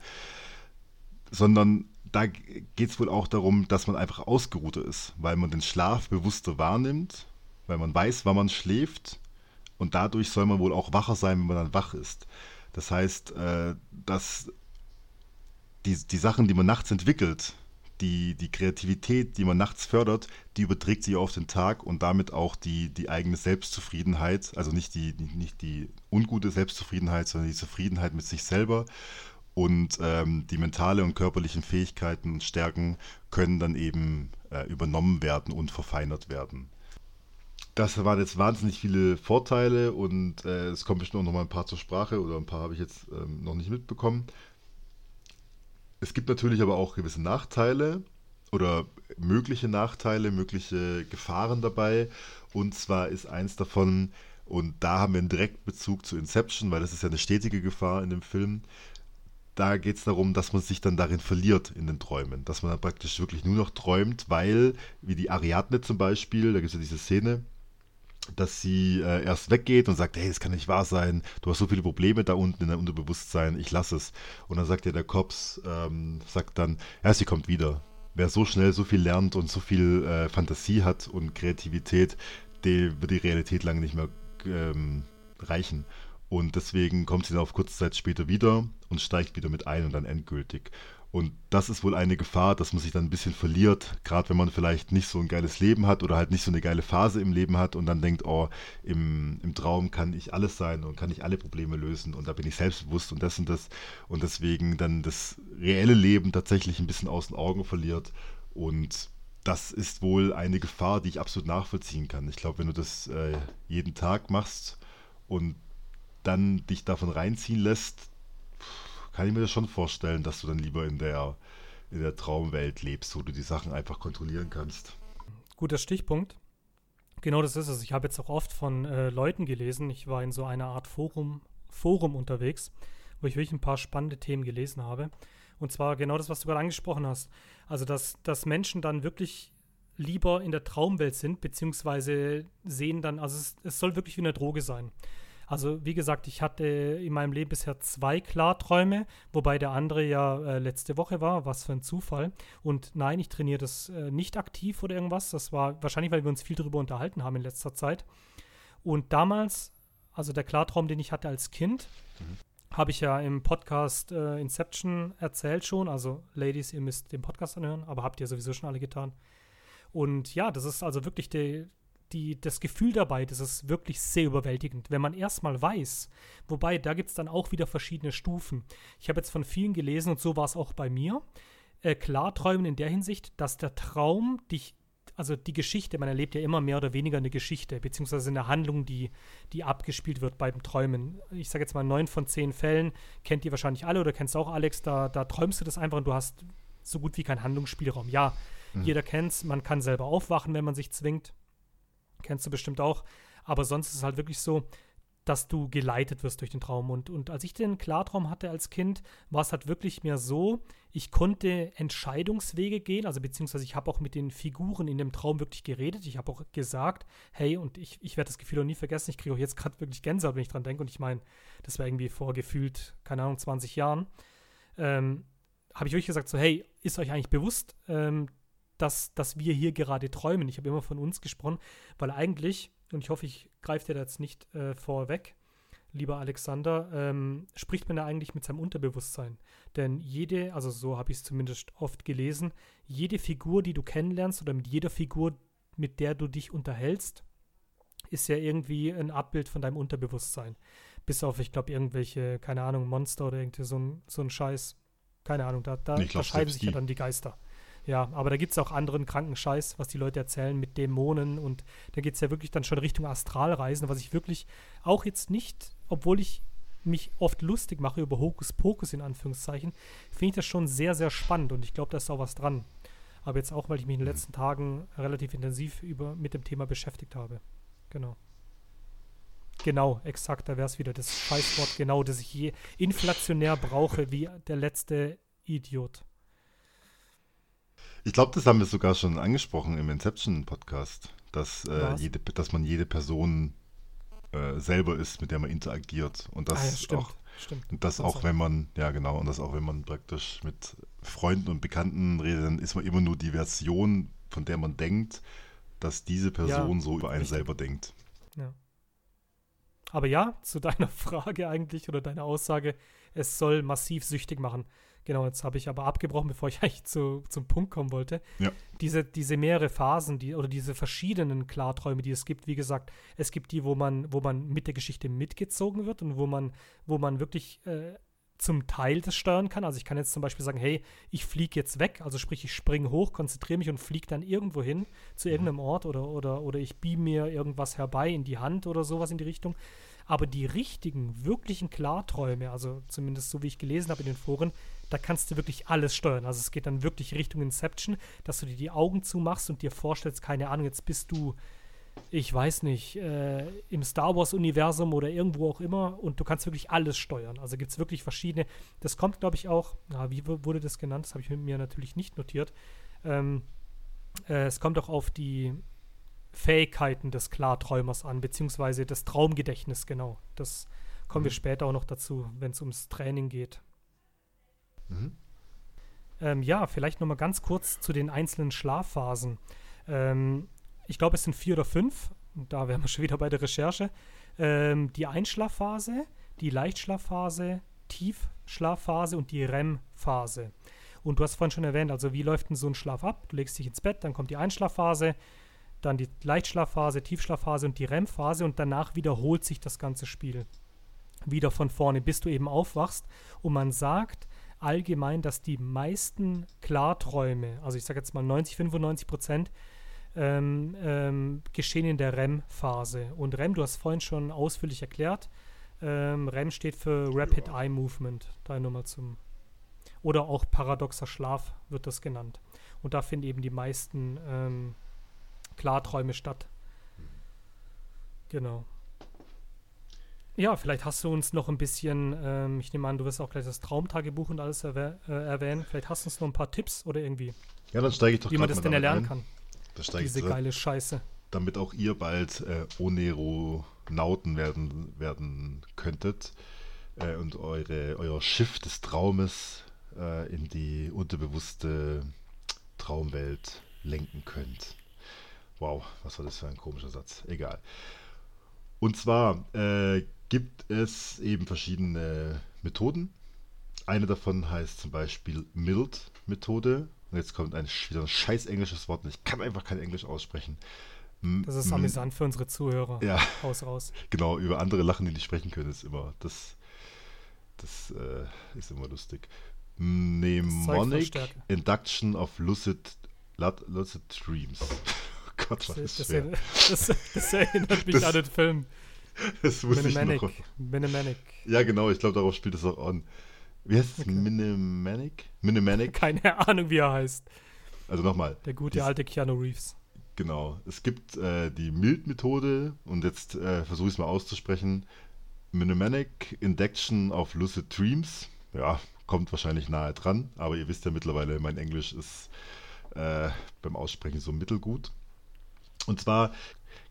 sondern da geht es wohl auch darum, dass man einfach ausgeruhter ist, weil man den Schlaf bewusster wahrnimmt, weil man weiß, wann man schläft und dadurch soll man wohl auch wacher sein, wenn man dann wach ist. Das heißt, äh, dass die, die Sachen, die man nachts entwickelt, die, die Kreativität, die man nachts fördert, die überträgt sich auf den Tag und damit auch die, die eigene Selbstzufriedenheit, also nicht die, nicht die ungute Selbstzufriedenheit, sondern die Zufriedenheit mit sich selber. Und ähm, die mentale und körperlichen Fähigkeiten und Stärken können dann eben äh, übernommen werden und verfeinert werden das waren jetzt wahnsinnig viele Vorteile und äh, es kommen bestimmt auch noch mal ein paar zur Sprache oder ein paar habe ich jetzt ähm, noch nicht mitbekommen. Es gibt natürlich aber auch gewisse Nachteile oder mögliche Nachteile, mögliche Gefahren dabei. Und zwar ist eins davon, und da haben wir einen Direktbezug zu Inception, weil das ist ja eine stetige Gefahr in dem Film. Da geht es darum, dass man sich dann darin verliert in den Träumen. Dass man dann praktisch wirklich nur noch träumt, weil, wie die Ariadne zum Beispiel, da gibt es ja diese Szene, dass sie äh, erst weggeht und sagt, hey, das kann nicht wahr sein, du hast so viele Probleme da unten in deinem Unterbewusstsein, ich lasse es. Und dann sagt ja der Kops, ähm, sagt dann, ja, sie kommt wieder. Wer so schnell so viel lernt und so viel äh, Fantasie hat und Kreativität, der wird die Realität lange nicht mehr ähm, reichen. Und deswegen kommt sie dann auf kurze Zeit später wieder und steigt wieder mit ein und dann endgültig. Und das ist wohl eine Gefahr, dass man sich dann ein bisschen verliert, gerade wenn man vielleicht nicht so ein geiles Leben hat oder halt nicht so eine geile Phase im Leben hat und dann denkt, oh, im, im Traum kann ich alles sein und kann ich alle Probleme lösen und da bin ich selbstbewusst und das und das und deswegen dann das reelle Leben tatsächlich ein bisschen aus den Augen verliert und das ist wohl eine Gefahr, die ich absolut nachvollziehen kann. Ich glaube, wenn du das äh, jeden Tag machst und dann dich davon reinziehen lässt, kann ich mir das schon vorstellen, dass du dann lieber in der, in der Traumwelt lebst, wo du die Sachen einfach kontrollieren kannst. Guter Stichpunkt. Genau das ist es. Ich habe jetzt auch oft von äh, Leuten gelesen. Ich war in so einer Art Forum, Forum unterwegs, wo ich wirklich ein paar spannende Themen gelesen habe. Und zwar genau das, was du gerade angesprochen hast. Also, dass, dass Menschen dann wirklich lieber in der Traumwelt sind, beziehungsweise sehen dann, also es, es soll wirklich wie eine Droge sein. Also wie gesagt, ich hatte in meinem Leben bisher zwei Klarträume, wobei der andere ja äh, letzte Woche war. Was für ein Zufall. Und nein, ich trainiere das äh, nicht aktiv oder irgendwas. Das war wahrscheinlich, weil wir uns viel darüber unterhalten haben in letzter Zeit. Und damals, also der Klartraum, den ich hatte als Kind, mhm. habe ich ja im Podcast äh, Inception erzählt schon. Also, Ladies, ihr müsst den Podcast anhören, aber habt ihr sowieso schon alle getan. Und ja, das ist also wirklich die, die, das Gefühl dabei, das ist wirklich sehr überwältigend. Wenn man erstmal weiß, wobei da gibt es dann auch wieder verschiedene Stufen. Ich habe jetzt von vielen gelesen und so war es auch bei mir. Äh, Klarträumen in der Hinsicht, dass der Traum dich also die Geschichte, man erlebt ja immer mehr oder weniger eine Geschichte, beziehungsweise eine Handlung, die, die abgespielt wird beim Träumen. Ich sage jetzt mal, neun von zehn Fällen kennt ihr wahrscheinlich alle oder kennst auch, Alex, da, da träumst du das einfach und du hast so gut wie keinen Handlungsspielraum. Ja, mhm. jeder es, man kann selber aufwachen, wenn man sich zwingt. Kennst du bestimmt auch. Aber sonst ist es halt wirklich so, dass du geleitet wirst durch den Traum. Und, und als ich den Klartraum hatte als Kind, war es halt wirklich mehr so, ich konnte Entscheidungswege gehen, also beziehungsweise ich habe auch mit den Figuren in dem Traum wirklich geredet. Ich habe auch gesagt, hey, und ich, ich werde das Gefühl auch nie vergessen, ich kriege auch jetzt gerade wirklich Gänsehaut, wenn ich dran denke. Und ich meine, das war irgendwie vor gefühlt, keine Ahnung, 20 Jahren. Ähm, habe ich wirklich gesagt, so, hey, ist euch eigentlich bewusst, ähm, dass, dass wir hier gerade träumen? Ich habe immer von uns gesprochen, weil eigentlich und ich hoffe, ich greife dir da jetzt nicht äh, vorweg, lieber Alexander, ähm, spricht man da eigentlich mit seinem Unterbewusstsein. Denn jede, also so habe ich es zumindest oft gelesen, jede Figur, die du kennenlernst oder mit jeder Figur, mit der du dich unterhältst, ist ja irgendwie ein Abbild von deinem Unterbewusstsein. Bis auf, ich glaube, irgendwelche, keine Ahnung, Monster oder irgendwie so ein, so ein Scheiß. Keine Ahnung, da, da, glaub, da scheiden sich ja dann die Geister. Ja, aber da gibt es auch anderen kranken Scheiß, was die Leute erzählen mit Dämonen und da geht es ja wirklich dann schon Richtung Astralreisen, was ich wirklich auch jetzt nicht, obwohl ich mich oft lustig mache über Hokuspokus in Anführungszeichen, finde ich das schon sehr, sehr spannend und ich glaube, da ist auch was dran. Aber jetzt auch, weil ich mich in den letzten Tagen relativ intensiv über, mit dem Thema beschäftigt habe. Genau. Genau, exakt, da wäre es wieder das Scheißwort genau, das ich je inflationär brauche wie der letzte Idiot. Ich glaube, das haben wir sogar schon angesprochen im Inception-Podcast, dass, äh, jede, dass man jede Person äh, selber ist, mit der man interagiert. Und das ah, ja, stimmt, auch, stimmt. Und das auch, wenn man, ja genau, und das auch, wenn man praktisch mit Freunden und Bekannten redet, dann ist man immer nur die Version, von der man denkt, dass diese Person ja, so über einen richtig. selber denkt. Ja. Aber ja, zu deiner *laughs* Frage eigentlich oder deiner Aussage, es soll massiv süchtig machen. Genau, jetzt habe ich aber abgebrochen, bevor ich *laughs* eigentlich zu, zum Punkt kommen wollte. Ja. Diese, diese mehrere Phasen, die, oder diese verschiedenen Klarträume, die es gibt, wie gesagt, es gibt die, wo man, wo man mit der Geschichte mitgezogen wird und wo man, wo man wirklich äh, zum Teil das steuern kann. Also ich kann jetzt zum Beispiel sagen, hey, ich fliege jetzt weg, also sprich, ich springe hoch, konzentriere mich und fliege dann irgendwo hin zu mhm. irgendeinem Ort oder, oder, oder ich beam mir irgendwas herbei in die Hand oder sowas in die Richtung. Aber die richtigen, wirklichen Klarträume, also zumindest so wie ich gelesen habe in den Foren, da kannst du wirklich alles steuern. Also es geht dann wirklich Richtung Inception, dass du dir die Augen zumachst und dir vorstellst, keine Ahnung, jetzt bist du, ich weiß nicht, äh, im Star Wars-Universum oder irgendwo auch immer und du kannst wirklich alles steuern. Also gibt es wirklich verschiedene. Das kommt, glaube ich, auch, na, wie wurde das genannt? Das habe ich mir natürlich nicht notiert. Ähm, äh, es kommt auch auf die Fähigkeiten des Klarträumers an, beziehungsweise das Traumgedächtnis, genau. Das kommen mhm. wir später auch noch dazu, wenn es ums Training geht. Mhm. Ähm, ja, vielleicht nochmal ganz kurz zu den einzelnen Schlafphasen. Ähm, ich glaube, es sind vier oder fünf. Da wären wir schon wieder bei der Recherche. Ähm, die Einschlafphase, die Leichtschlafphase, Tiefschlafphase und die REM-Phase. Und du hast vorhin schon erwähnt, also wie läuft denn so ein Schlaf ab? Du legst dich ins Bett, dann kommt die Einschlafphase, dann die Leichtschlafphase, Tiefschlafphase und die REM-Phase und danach wiederholt sich das ganze Spiel. Wieder von vorne, bis du eben aufwachst. Und man sagt allgemein, dass die meisten Klarträume, also ich sage jetzt mal 90, 95 Prozent, ähm, ähm, geschehen in der REM-Phase. Und REM, du hast vorhin schon ausführlich erklärt, ähm, REM steht für Rapid Eye Movement, da nochmal zum. Oder auch paradoxer Schlaf wird das genannt. Und da finden eben die meisten ähm, Klarträume statt. Genau. Ja, vielleicht hast du uns noch ein bisschen, ähm, ich nehme an, du wirst auch gleich das Traumtagebuch und alles erwäh äh, erwähnen. Vielleicht hast du uns noch ein paar Tipps oder irgendwie. Ja, dann steige ich doch Wie man das denn erlernen ein. kann. Diese geile Scheiße. Damit auch ihr bald äh, Oneronauten werden, werden könntet äh, und eure, euer Schiff des Traumes äh, in die unterbewusste Traumwelt lenken könnt. Wow, was war das für ein komischer Satz? Egal. Und zwar äh, gibt es eben verschiedene Methoden. Eine davon heißt zum Beispiel Mild-Methode. Und jetzt kommt ein, wieder ein scheiß englisches Wort. Ich kann einfach kein Englisch aussprechen. Das ist amüsant für unsere Zuhörer. Ja. Haus raus. *laughs* Genau, über andere lachen, die nicht sprechen können, ist immer, das, das äh, ist immer lustig. Mnemonic Induction of Lucid, Lucid Dreams. *laughs* Gott, was das, ist. Das, das, das erinnert mich das, an den Film. Das muss Minimanic. ich noch. Minimanic. Ja, genau, ich glaube, darauf spielt es auch an. Wie heißt es? Okay. Minimanic? Minimanic? Keine Ahnung, wie er heißt. Also nochmal. Der gute alte Keanu Reeves. Genau. Es gibt äh, die Mild-Methode und jetzt äh, versuche ich es mal auszusprechen. Minimanic Induction of Lucid Dreams. Ja, kommt wahrscheinlich nahe dran, aber ihr wisst ja mittlerweile, mein Englisch ist äh, beim Aussprechen so mittelgut. Und zwar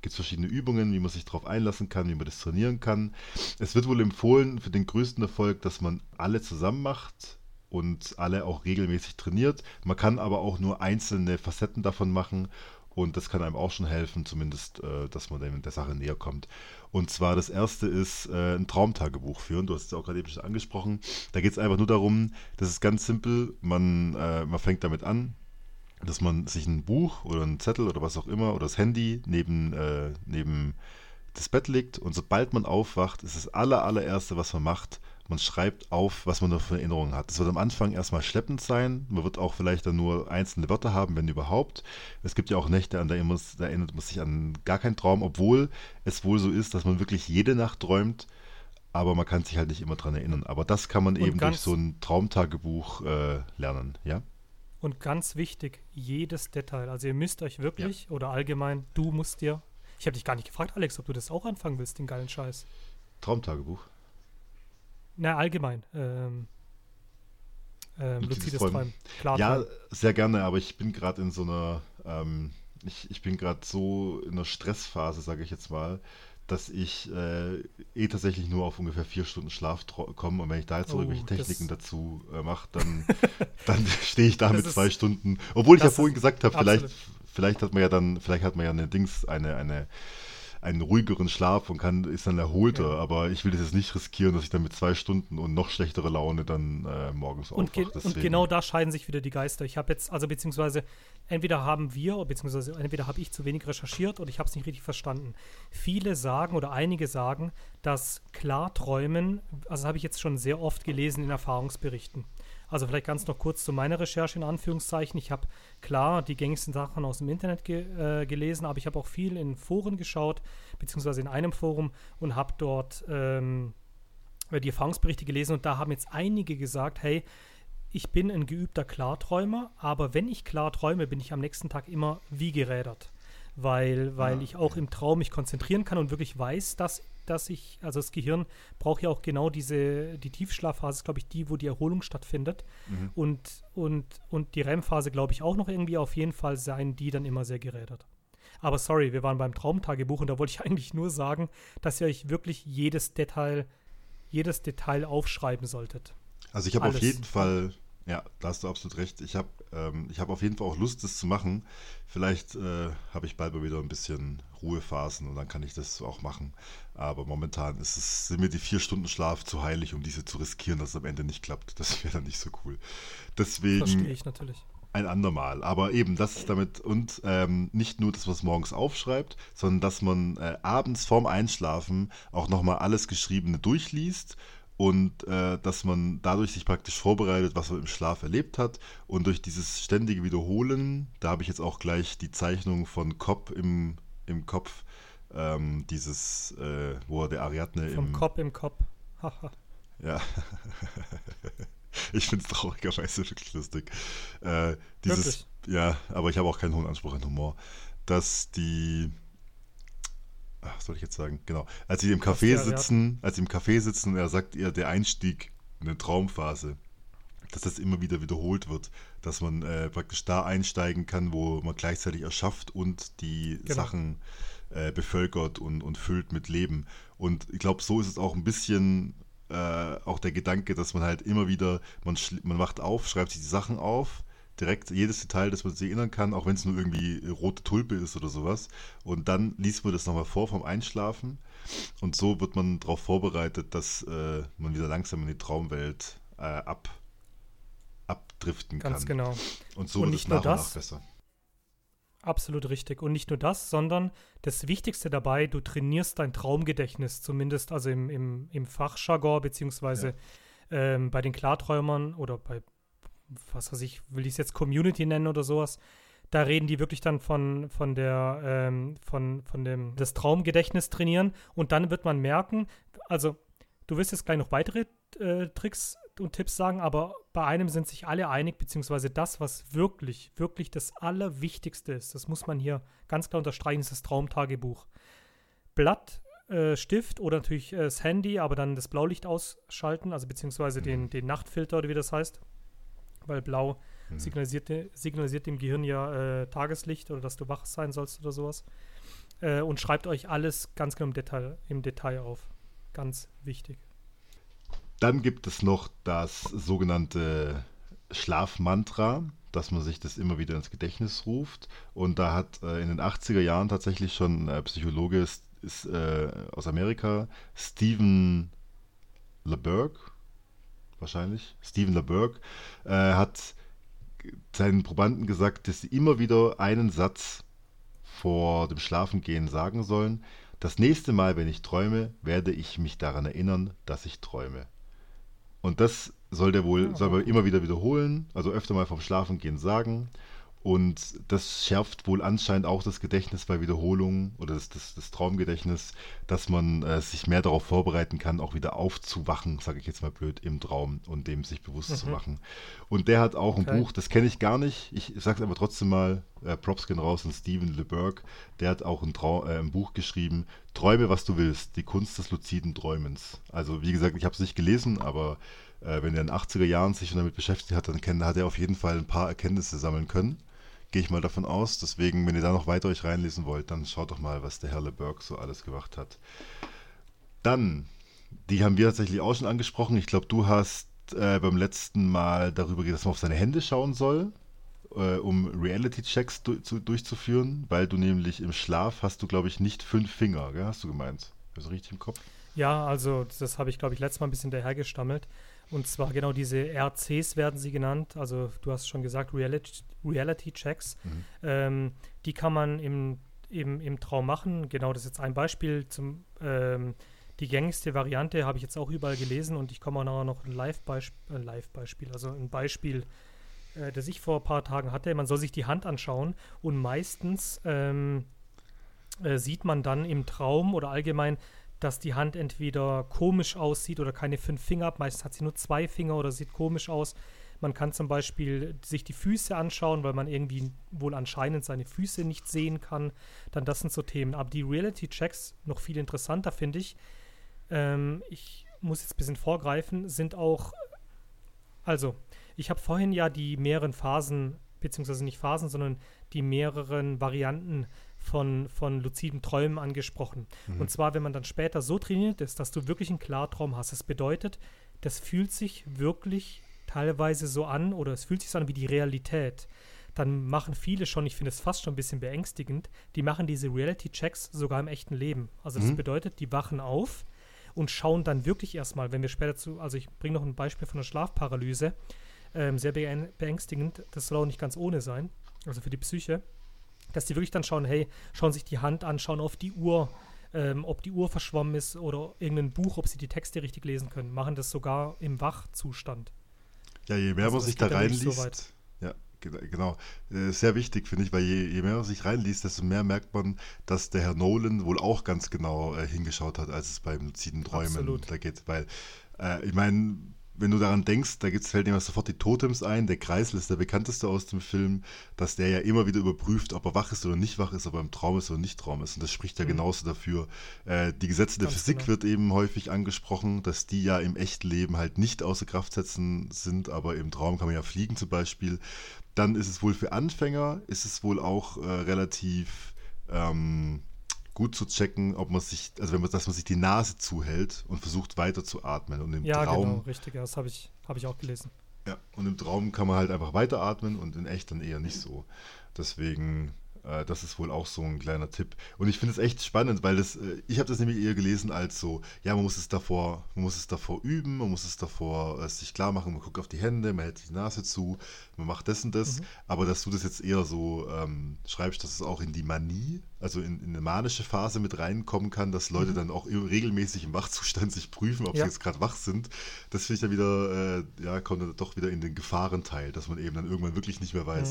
gibt es verschiedene Übungen, wie man sich darauf einlassen kann, wie man das trainieren kann. Es wird wohl empfohlen für den größten Erfolg, dass man alle zusammen macht und alle auch regelmäßig trainiert. Man kann aber auch nur einzelne Facetten davon machen und das kann einem auch schon helfen, zumindest, äh, dass man der Sache näher kommt. Und zwar das erste ist äh, ein Traumtagebuch führen. Du hast es auch gerade eben schon angesprochen. Da geht es einfach nur darum, das ist ganz simpel. Man, äh, man fängt damit an, dass man sich ein Buch oder einen Zettel oder was auch immer oder das Handy neben, äh, neben das Bett legt und sobald man aufwacht, ist das aller, allererste, was man macht, man schreibt auf, was man noch für Erinnerungen hat. Es wird am Anfang erstmal schleppend sein. Man wird auch vielleicht dann nur einzelne Wörter haben, wenn überhaupt. Es gibt ja auch Nächte, an muss, da erinnert man sich an gar keinen Traum, obwohl es wohl so ist, dass man wirklich jede Nacht träumt, aber man kann sich halt nicht immer dran erinnern. Aber das kann man Und eben durch so ein Traumtagebuch äh, lernen, ja? Und ganz wichtig, jedes Detail. Also ihr müsst euch wirklich, ja. oder allgemein, du musst dir. Ich habe dich gar nicht gefragt, Alex, ob du das auch anfangen willst, den geilen Scheiß. Traumtagebuch. Na, allgemein. Ähm, ähm, luzides Träumen. Klar, ja, sehr gerne, aber ich bin gerade in so einer, ähm, ich, ich bin gerade so in einer Stressphase, sage ich jetzt mal, dass ich äh, eh tatsächlich nur auf ungefähr vier Stunden Schlaf komme und wenn ich da jetzt oh, irgendwelche Techniken dazu äh, mache, dann, *laughs* dann stehe ich da mit zwei Stunden. Obwohl ich ja vorhin gesagt habe, vielleicht, vielleicht hat man ja dann, vielleicht hat man ja eine Dings, eine, eine einen ruhigeren Schlaf und kann, ist dann erholter. Ja. Aber ich will das jetzt nicht riskieren, dass ich dann mit zwei Stunden und noch schlechtere Laune dann äh, morgens und aufwache. Ge und genau da scheiden sich wieder die Geister. Ich habe jetzt, also beziehungsweise entweder haben wir, beziehungsweise entweder habe ich zu wenig recherchiert oder ich habe es nicht richtig verstanden. Viele sagen oder einige sagen, dass Klarträumen, also habe ich jetzt schon sehr oft gelesen in Erfahrungsberichten. Also vielleicht ganz noch kurz zu meiner Recherche in Anführungszeichen. Ich habe klar die gängigsten Sachen aus dem Internet ge äh, gelesen, aber ich habe auch viel in Foren geschaut, beziehungsweise in einem Forum und habe dort ähm, die Erfahrungsberichte gelesen und da haben jetzt einige gesagt, hey, ich bin ein geübter Klarträumer, aber wenn ich klar träume, bin ich am nächsten Tag immer wie gerädert, weil, weil ja. ich auch im Traum mich konzentrieren kann und wirklich weiß, dass dass ich, also das Gehirn braucht ja auch genau diese, die Tiefschlafphase ist, glaube ich, die, wo die Erholung stattfindet. Mhm. Und, und, und die REM-Phase, glaube ich, auch noch irgendwie auf jeden Fall sein, die dann immer sehr gerädert. Aber sorry, wir waren beim Traumtagebuch und da wollte ich *laughs* eigentlich nur sagen, dass ihr euch wirklich jedes Detail, jedes Detail aufschreiben solltet. Also ich habe auf jeden Fall ja, da hast du absolut recht. Ich habe ähm, hab auf jeden Fall auch Lust, das zu machen. Vielleicht äh, habe ich bald mal wieder ein bisschen Ruhephasen und dann kann ich das auch machen. Aber momentan ist es, sind mir die vier Stunden Schlaf zu heilig, um diese zu riskieren, dass es am Ende nicht klappt. Das wäre dann nicht so cool. Deswegen. Verstehe ich natürlich. Ein andermal. Aber eben, das ist damit und ähm, nicht nur, dass man es morgens aufschreibt, sondern dass man äh, abends vorm Einschlafen auch nochmal alles Geschriebene durchliest und äh, dass man dadurch sich praktisch vorbereitet, was man im Schlaf erlebt hat und durch dieses ständige Wiederholen, da habe ich jetzt auch gleich die Zeichnung von Cobb im, im Kopf, ähm, dieses, äh, wo er der Ariadne Vom im... Cobb im Kopf. ja. *laughs* ich finde es traurigerweise wirklich lustig. Äh, dieses, wirklich? Ja, aber ich habe auch keinen hohen Anspruch an Humor, dass die was soll ich jetzt sagen? Genau. Als sie im Café sitzen, als sie im Café sitzen und er sagt ihr, der Einstieg in eine Traumphase, dass das immer wieder wiederholt wird, dass man äh, praktisch da einsteigen kann, wo man gleichzeitig erschafft und die genau. Sachen äh, bevölkert und, und füllt mit Leben. Und ich glaube, so ist es auch ein bisschen äh, auch der Gedanke, dass man halt immer wieder, man, man wacht auf, schreibt sich die Sachen auf, direkt jedes Detail, das man sich erinnern kann, auch wenn es nur irgendwie rote Tulpe ist oder sowas. Und dann liest man das nochmal vor vom Einschlafen. Und so wird man darauf vorbereitet, dass äh, man wieder langsam in die Traumwelt äh, ab, abdriften Ganz kann. genau. Und so Und wird nicht es nur nach und das, nach besser. Absolut richtig. Und nicht nur das, sondern das Wichtigste dabei, du trainierst dein Traumgedächtnis, zumindest also im, im, im Fachjargon, beziehungsweise ähm, bei den Klarträumern oder bei, was weiß ich, will ich es jetzt Community nennen oder sowas. Da reden die wirklich dann von, von der, ähm, von, von dem, das Traumgedächtnis trainieren. Und dann wird man merken, also du wirst jetzt gleich noch weitere äh, Tricks und Tipps sagen, aber bei einem sind sich alle einig, beziehungsweise das, was wirklich, wirklich das Allerwichtigste ist, das muss man hier ganz klar unterstreichen, ist das Traumtagebuch. Blatt, äh, Stift oder natürlich äh, das Handy, aber dann das Blaulicht ausschalten, also beziehungsweise den, den Nachtfilter oder wie das heißt, weil Blau Mhm. signalisiert, signalisiert dem Gehirn ja äh, Tageslicht oder dass du wach sein sollst oder sowas. Äh, und schreibt euch alles ganz genau im Detail, im Detail auf. Ganz wichtig. Dann gibt es noch das sogenannte Schlafmantra, dass man sich das immer wieder ins Gedächtnis ruft. Und da hat äh, in den 80er Jahren tatsächlich schon ein Psychologe ist, ist, äh, aus Amerika, Stephen LeBerg, wahrscheinlich, Stephen LeBerg, äh, hat seinen Probanden gesagt, dass sie immer wieder einen Satz vor dem Schlafengehen sagen sollen. Das nächste Mal, wenn ich träume, werde ich mich daran erinnern, dass ich träume. Und das soll der wohl, Ja, soll man immer wieder wiederholen, also öfter mal vom Schlafengehen sagen. Und das schärft wohl anscheinend auch das Gedächtnis bei Wiederholungen oder das, das, das Traumgedächtnis, dass man äh, sich mehr darauf vorbereiten kann, auch wieder aufzuwachen, sage ich jetzt mal blöd, im Traum und dem sich bewusst zu Mhm. machen. Und der hat auch ein Okay. Buch, das kenne ich gar nicht, ich sage es aber trotzdem mal, äh, Props gehen raus an Steven LeBerg, der hat auch ein, äh, ein Buch geschrieben, Träume, was du willst, die Kunst des luziden Träumens. Also wie gesagt, ich habe es nicht gelesen, aber äh, wenn er in den 80er Jahren sich schon damit beschäftigt hat, dann hat er auf jeden Fall ein paar Erkenntnisse sammeln können. Gehe ich mal davon aus. Deswegen, wenn ihr da noch weiter euch reinlesen wollt, dann schaut doch mal, was der Herr LeBerg so alles gemacht hat. Dann, die haben wir tatsächlich auch schon angesprochen. Ich glaube, du hast äh, beim letzten Mal darüber geredet, dass man auf seine Hände schauen soll, äh, um Reality-Checks du zu durchzuführen, weil du nämlich im Schlaf hast du, glaube ich, nicht fünf Finger, gell? hast du gemeint? Also richtig im Kopf? Ja, also das habe ich, glaube ich, letztes Mal ein bisschen dahergestammelt. Und zwar genau diese RCs werden sie genannt. Also du hast schon gesagt, Reality, Reality Checks. Mhm. Ähm, die kann man im, im, im Traum machen. Genau, das ist jetzt ein Beispiel. Zum, ähm, die gängigste Variante habe ich jetzt auch überall gelesen und ich komme auch nachher noch ein Live-Beispiel, äh, Live-Beispiel, also ein Beispiel, äh, das ich vor ein paar Tagen hatte. Man soll sich die Hand anschauen und meistens ähm, äh, sieht man dann im Traum oder allgemein, dass die Hand entweder komisch aussieht oder keine fünf Finger hat. Meistens hat sie nur zwei Finger oder sieht komisch aus. Man kann zum Beispiel sich die Füße anschauen, weil man irgendwie wohl anscheinend seine Füße nicht sehen kann. Dann das sind so Themen. Aber die Reality-Checks, noch viel interessanter finde ich, ähm, ich muss jetzt ein bisschen vorgreifen, sind auch, also, ich habe vorhin ja die mehreren Phasen, beziehungsweise nicht Phasen, sondern die mehreren Varianten von, von luziden Träumen angesprochen. Mhm. Und zwar, wenn man dann später so trainiert ist, dass du wirklich einen Klartraum hast. Das bedeutet, das fühlt sich wirklich teilweise so an oder es fühlt sich so an wie die Realität. Dann machen viele schon, ich finde es fast schon ein bisschen beängstigend, die machen diese Reality-Checks sogar im echten Leben. Also das Mhm. bedeutet, die wachen auf und schauen dann wirklich erstmal, wenn wir später zu, also ich bringe noch ein Beispiel von der Schlafparalyse, ähm, sehr beäng- beängstigend, das soll auch nicht ganz ohne sein, also für die Psyche, dass die wirklich dann schauen, hey, schauen sich die Hand an, schauen auf die Uhr, ähm, ob die Uhr verschwommen ist oder irgendein Buch, ob sie die Texte richtig lesen können, machen das sogar im Wachzustand. Ja, je mehr Also man sich da so reinliest, weit. ja, ge- genau, äh, sehr wichtig finde ich, weil je, je mehr man sich reinliest, desto mehr merkt man, dass der Herr Nolan wohl auch ganz genau äh, hingeschaut hat, als es beim luziden Träumen Absolut. da geht, weil äh, ich meine, wenn du daran denkst, da gibt's, fällt dir sofort die Totems ein, der Kreisel ist der bekannteste aus dem Film, dass der ja immer wieder überprüft, ob er wach ist oder nicht wach ist, ob er im Traum ist oder nicht Traum ist und das spricht ja Mhm. genauso dafür. Äh, die Gesetze der Ganz Physik genau. wird eben häufig angesprochen, dass die ja im echten Leben halt nicht außer Kraft setzen sind, aber im Traum kann man ja fliegen zum Beispiel. Dann ist es wohl für Anfänger, ist es wohl auch äh, relativ ähm, gut zu checken, ob man sich, also wenn man, dass man sich die Nase zuhält und versucht weiter zu atmen und im Ja, Traum genau, richtig, ja, das habe ich, hab ich auch gelesen. Ja, und im Traum kann man halt einfach weiteratmen und in echt dann eher nicht so. Deswegen das ist wohl auch so ein kleiner Tipp. Und ich finde es echt spannend, weil das, äh, ich habe das nämlich eher gelesen als so, ja, man muss es davor, man muss es davor üben, man muss es davor äh, sich klar machen, man guckt auf die Hände, man hält die Nase zu, man macht das und das. Mhm. Aber dass du das jetzt eher so ähm, schreibst, dass es auch in die Manie, also in, in, eine manische Phase mit reinkommen kann, dass Leute mhm. dann auch regelmäßig im Wachzustand sich prüfen, ob ja. sie jetzt gerade wach sind. Das finde ich ja wieder, äh, ja, kommt dann doch wieder in den Gefahrenteil, dass man eben dann irgendwann wirklich nicht mehr weiß,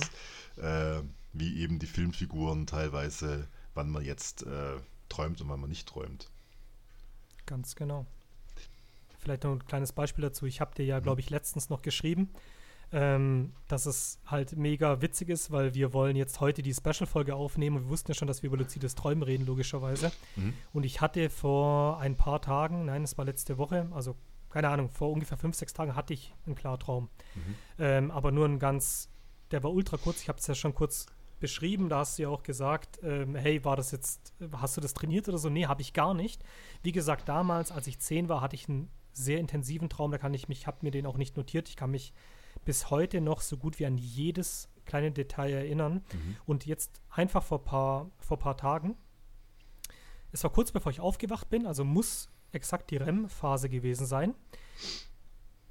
mhm. äh, wie eben die Filmfiguren teilweise, wann man jetzt äh, träumt und wann man nicht träumt. Ganz genau. Vielleicht noch ein kleines Beispiel dazu. Ich habe dir ja, glaube ich, letztens noch geschrieben, ähm, dass es halt mega witzig ist, weil wir wollen jetzt heute die Special-Folge aufnehmen wir wussten ja schon, dass wir über luzides Träumen reden, logischerweise. Mhm. Und ich hatte vor ein paar Tagen, nein, es war letzte Woche, also keine Ahnung, vor ungefähr fünf, sechs Tagen hatte ich einen Klartraum. Mhm. Ähm, aber nur ein ganz, der war ultra kurz, ich habe es ja schon kurz beschrieben, da hast du ja auch gesagt, ähm, hey, war das jetzt, hast du das trainiert oder so? Nee, habe ich gar nicht. Wie gesagt, damals, als ich zehn war, hatte ich einen sehr intensiven Traum, da kann ich mich, habe mir den auch nicht notiert, ich kann mich bis heute noch so gut wie an jedes kleine Detail erinnern. Mhm. Und jetzt einfach vor paar, vor paar Tagen, es war kurz bevor ich aufgewacht bin, also muss exakt die REM-Phase gewesen sein.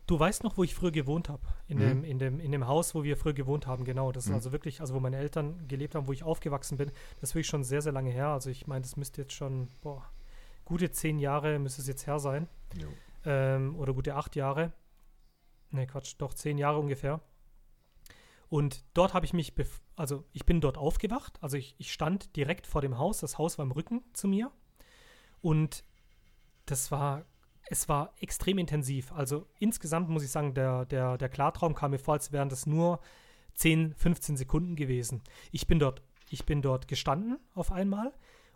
Du weißt noch, wo ich früher gewohnt habe. In, mhm. dem, in, dem, in dem Haus, wo wir früher gewohnt haben, genau. Das ist mhm. also wirklich, also wo meine Eltern gelebt haben, wo ich aufgewachsen bin. Das ist wirklich schon sehr, sehr lange her. Also ich meine, das müsste jetzt schon, boah, gute zehn Jahre müsste es jetzt her sein. Ähm, oder gute acht Jahre. Ne, Quatsch, doch zehn Jahre ungefähr. Und dort habe ich mich, also ich bin dort aufgewacht. Also ich, ich stand direkt vor dem Haus. Das Haus war im Rücken zu mir. Und das war es war extrem intensiv. Also insgesamt muss ich sagen, der, der, der Klartraum kam mir vor, als wären das nur 10, 15 Sekunden gewesen. Ich bin dort, ich bin dort gestanden auf einmal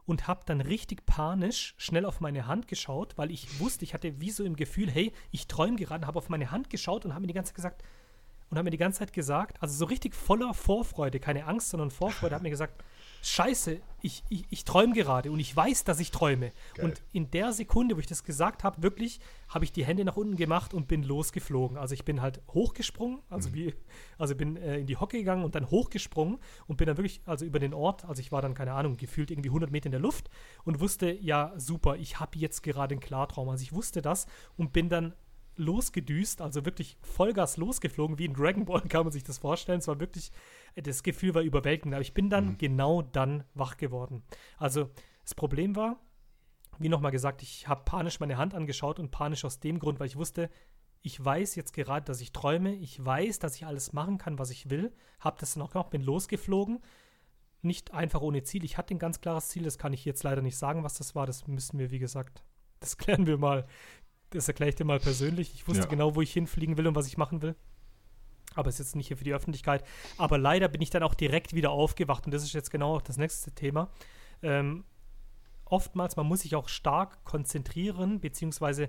und habe dann richtig panisch schnell auf meine Hand geschaut, weil ich wusste, ich hatte wie so im Gefühl, hey, ich träume gerade, habe auf meine Hand geschaut und habe mir die ganze Zeit gesagt, und habe mir die ganze Zeit gesagt, also so richtig voller Vorfreude, keine Angst, sondern Vorfreude, habe mir gesagt, Scheiße, ich, ich, ich träume gerade und ich weiß, dass ich träume. Geil. Und in der Sekunde, wo ich das gesagt habe, wirklich, habe ich die Hände nach unten gemacht und bin losgeflogen. Also ich bin halt hochgesprungen, also mhm. wie, also bin äh, in die Hocke gegangen und dann hochgesprungen und bin dann wirklich, also über den Ort, also ich war dann, keine Ahnung, gefühlt irgendwie 100 Meter in der Luft und wusste, ja, super, ich habe jetzt gerade einen Klartraum. Also ich wusste das und bin dann losgedüst, also wirklich Vollgas losgeflogen, wie in Dragon Ball *laughs* kann man sich das vorstellen. Es war wirklich das Gefühl war überwältigend, aber ich bin dann mhm. genau dann wach geworden. Also das Problem war, wie nochmal gesagt, ich habe panisch meine Hand angeschaut und panisch aus dem Grund, weil ich wusste, ich weiß jetzt gerade, dass ich träume, ich weiß, dass ich alles machen kann, was ich will, habe das dann auch gemacht, bin losgeflogen, nicht einfach ohne Ziel. Ich hatte ein ganz klares Ziel, das kann ich jetzt leider nicht sagen, was das war, das müssen wir, wie gesagt, das klären wir mal. Das erkläre ich dir mal persönlich. Ich wusste ja. genau, wo ich hinfliegen will und was ich machen will aber ist jetzt nicht hier für die Öffentlichkeit. Aber leider bin ich dann auch direkt wieder aufgewacht und das ist jetzt genau das nächste Thema. Ähm, oftmals, man muss sich auch stark konzentrieren, beziehungsweise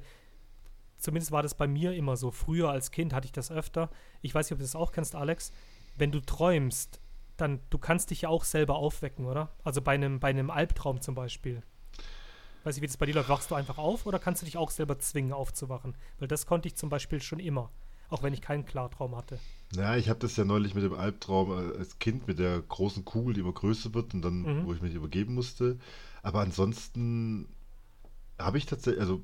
zumindest war das bei mir immer so. Früher als Kind hatte ich das öfter. Ich weiß nicht, ob du das auch kennst, Alex. Wenn du träumst, dann du kannst dich ja auch selber aufwecken, oder? Also bei einem, bei einem Albtraum zum Beispiel. Weiß ich, wie das bei dir läuft. Wachst du einfach auf oder kannst du dich auch selber zwingen, aufzuwachen? Weil das konnte ich zum Beispiel schon immer auch wenn ich keinen Klartraum hatte. Ja, ich habe das ja neulich mit dem Albtraum äh, als Kind mit der großen Kugel, die immer größer wird und dann, mhm. wo ich mich übergeben musste. Aber ansonsten habe ich tatsächlich, also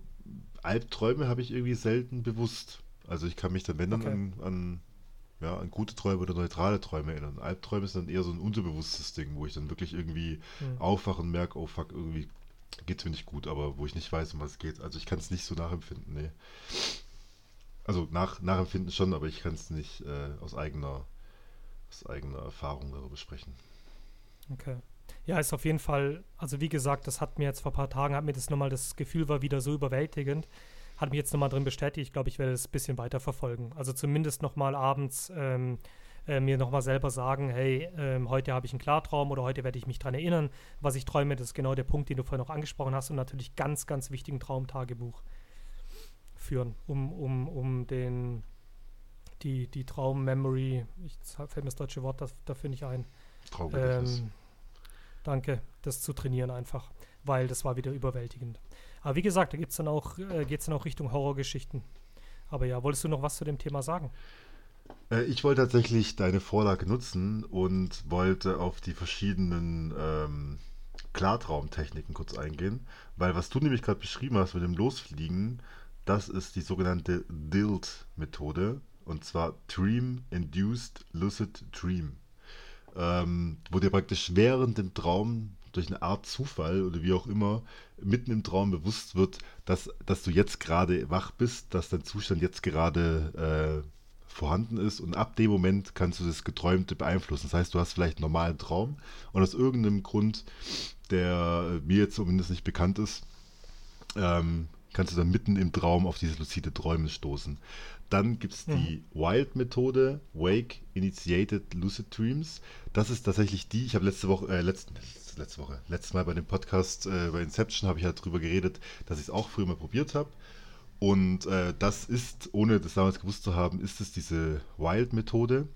Albträume habe ich irgendwie selten bewusst. Also ich kann mich dann, wenn dann okay. an, an, ja, an gute Träume oder neutrale Träume erinnern. Albträume sind dann eher so ein unterbewusstes Ding, wo ich dann wirklich irgendwie mhm. aufwache und merke, oh fuck, irgendwie geht es mir nicht gut, aber wo ich nicht weiß, um was es geht. Also ich kann es nicht so nachempfinden, nee. Also nach, nachempfinden schon, aber ich kann es nicht äh, aus, eigener, aus eigener Erfahrung darüber sprechen. Okay. Ja, ist auf jeden Fall, also wie gesagt, das hat mir jetzt vor ein paar Tagen, hat mir das nochmal, das Gefühl war wieder so überwältigend, hat mich jetzt nochmal drin bestätigt. Ich glaube, ich werde es ein bisschen weiter verfolgen. Also zumindest nochmal abends ähm, äh, mir nochmal selber sagen, hey, ähm, heute habe ich einen Klartraum oder heute werde ich mich daran erinnern, was ich träume. Das ist genau der Punkt, den du vorhin noch angesprochen hast und natürlich ganz, ganz wichtigen Traumtagebuch führen, um, um, um den, die, die Traum-Memory, ich fällt mir das deutsche Wort dafür nicht ein. Ähm, danke, das zu trainieren einfach, weil das war wieder überwältigend. Aber wie gesagt, da geht's dann auch, äh, geht es dann auch Richtung Horrorgeschichten. Aber ja, wolltest du noch was zu dem Thema sagen? Äh, ich wollte tatsächlich deine Vorlage nutzen und wollte auf die verschiedenen ähm, Klartraumtechniken kurz eingehen, weil was du nämlich gerade beschrieben hast mit dem Losfliegen, das ist die sogenannte DILT-Methode und zwar Dream Induced Lucid Dream, ähm, wo dir praktisch während dem Traum durch eine Art Zufall oder wie auch immer mitten im Traum bewusst wird, dass, dass du jetzt gerade wach bist, dass dein Zustand jetzt gerade äh, vorhanden ist und ab dem Moment kannst du das Geträumte beeinflussen. Das heißt, du hast vielleicht einen normalen Traum und aus irgendeinem Grund, der mir jetzt zumindest nicht bekannt ist, ähm, kannst du dann mitten im Traum auf diese lucide Träume stoßen. Dann gibt es die mhm. Wild-Methode, Wake Initiated Lucid Dreams. Das ist tatsächlich die, ich habe letzte Woche, äh, letzte, letzte Woche, letztes Mal bei dem Podcast äh, bei Inception habe ich halt drüber geredet, dass ich es auch früher mal probiert habe. Und äh, das ist, ohne das damals gewusst zu haben, ist es diese Wild-Methode.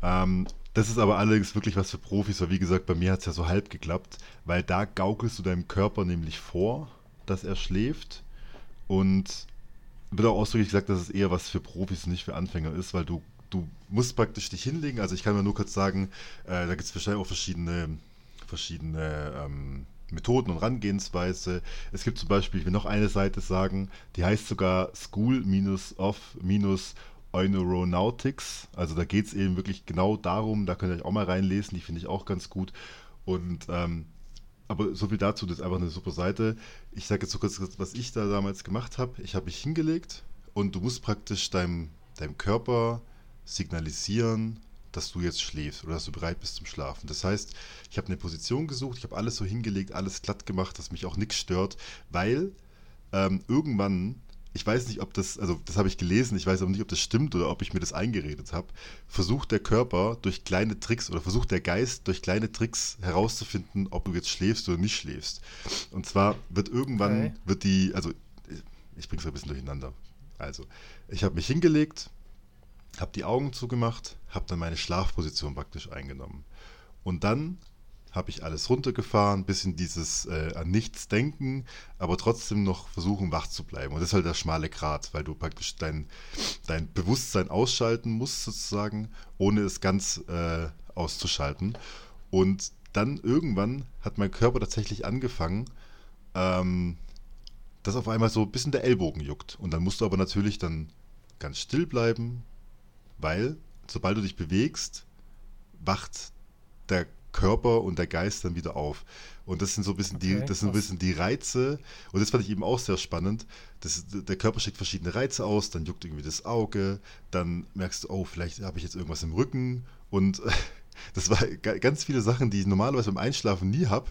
Ähm, das ist aber allerdings wirklich was für Profis, weil wie gesagt, bei mir hat es ja so halb geklappt, weil da gaukelst du deinem Körper nämlich vor, dass er schläft. Und wird auch ausdrücklich gesagt, dass es eher was für Profis und nicht für Anfänger ist, weil du, du musst praktisch dich hinlegen. Also ich kann mal nur kurz sagen, äh, da gibt es wahrscheinlich auch verschiedene, verschiedene ähm, Methoden und Herangehensweise. Es gibt zum Beispiel, ich will noch eine Seite sagen, die heißt sogar School-of-Euneronautics. Also da geht es eben wirklich genau darum, da könnt ihr euch auch mal reinlesen, die finde ich auch ganz gut. Und ähm, aber so viel dazu, das ist einfach eine super Seite. Ich sage jetzt so kurz, was ich da damals gemacht habe. Ich habe mich hingelegt und du musst praktisch deinem, deinem Körper signalisieren, dass du jetzt schläfst oder dass du bereit bist zum Schlafen. Das heißt, ich habe eine Position gesucht, ich habe alles so hingelegt, alles glatt gemacht, dass mich auch nichts stört, weil ähm, irgendwann, ich weiß nicht, ob das, also das habe ich gelesen, ich weiß aber nicht, ob das stimmt oder ob ich mir das eingeredet habe, versucht der Körper durch kleine Tricks oder versucht der Geist durch kleine Tricks herauszufinden, ob du jetzt schläfst oder nicht schläfst. Und zwar wird irgendwann, okay. wird die, also ich bringe es ein bisschen durcheinander. Also, ich habe mich hingelegt, habe die Augen zugemacht, habe dann meine Schlafposition praktisch eingenommen. Und dann habe ich alles runtergefahren, bis in dieses äh, an nichts denken, aber trotzdem noch versuchen, wach zu bleiben. Und das ist halt der schmale Grat, weil du praktisch dein, dein Bewusstsein ausschalten musst, sozusagen, ohne es ganz äh, auszuschalten. Und dann irgendwann hat mein Körper tatsächlich angefangen, ähm, dass auf einmal so ein bisschen der Ellbogen juckt. Und dann musst du aber natürlich dann ganz still bleiben, weil sobald du dich bewegst, wacht der Körper und der Geist dann wieder auf. Und das sind so ein bisschen okay, die, das sind ein bisschen die Reize. Und das fand ich eben auch sehr spannend. Das, der Körper schickt verschiedene Reize aus, dann juckt irgendwie das Auge, dann merkst du, oh, vielleicht habe ich jetzt irgendwas im Rücken. Und *laughs* das war ganz viele Sachen, die ich normalerweise beim Einschlafen nie habe.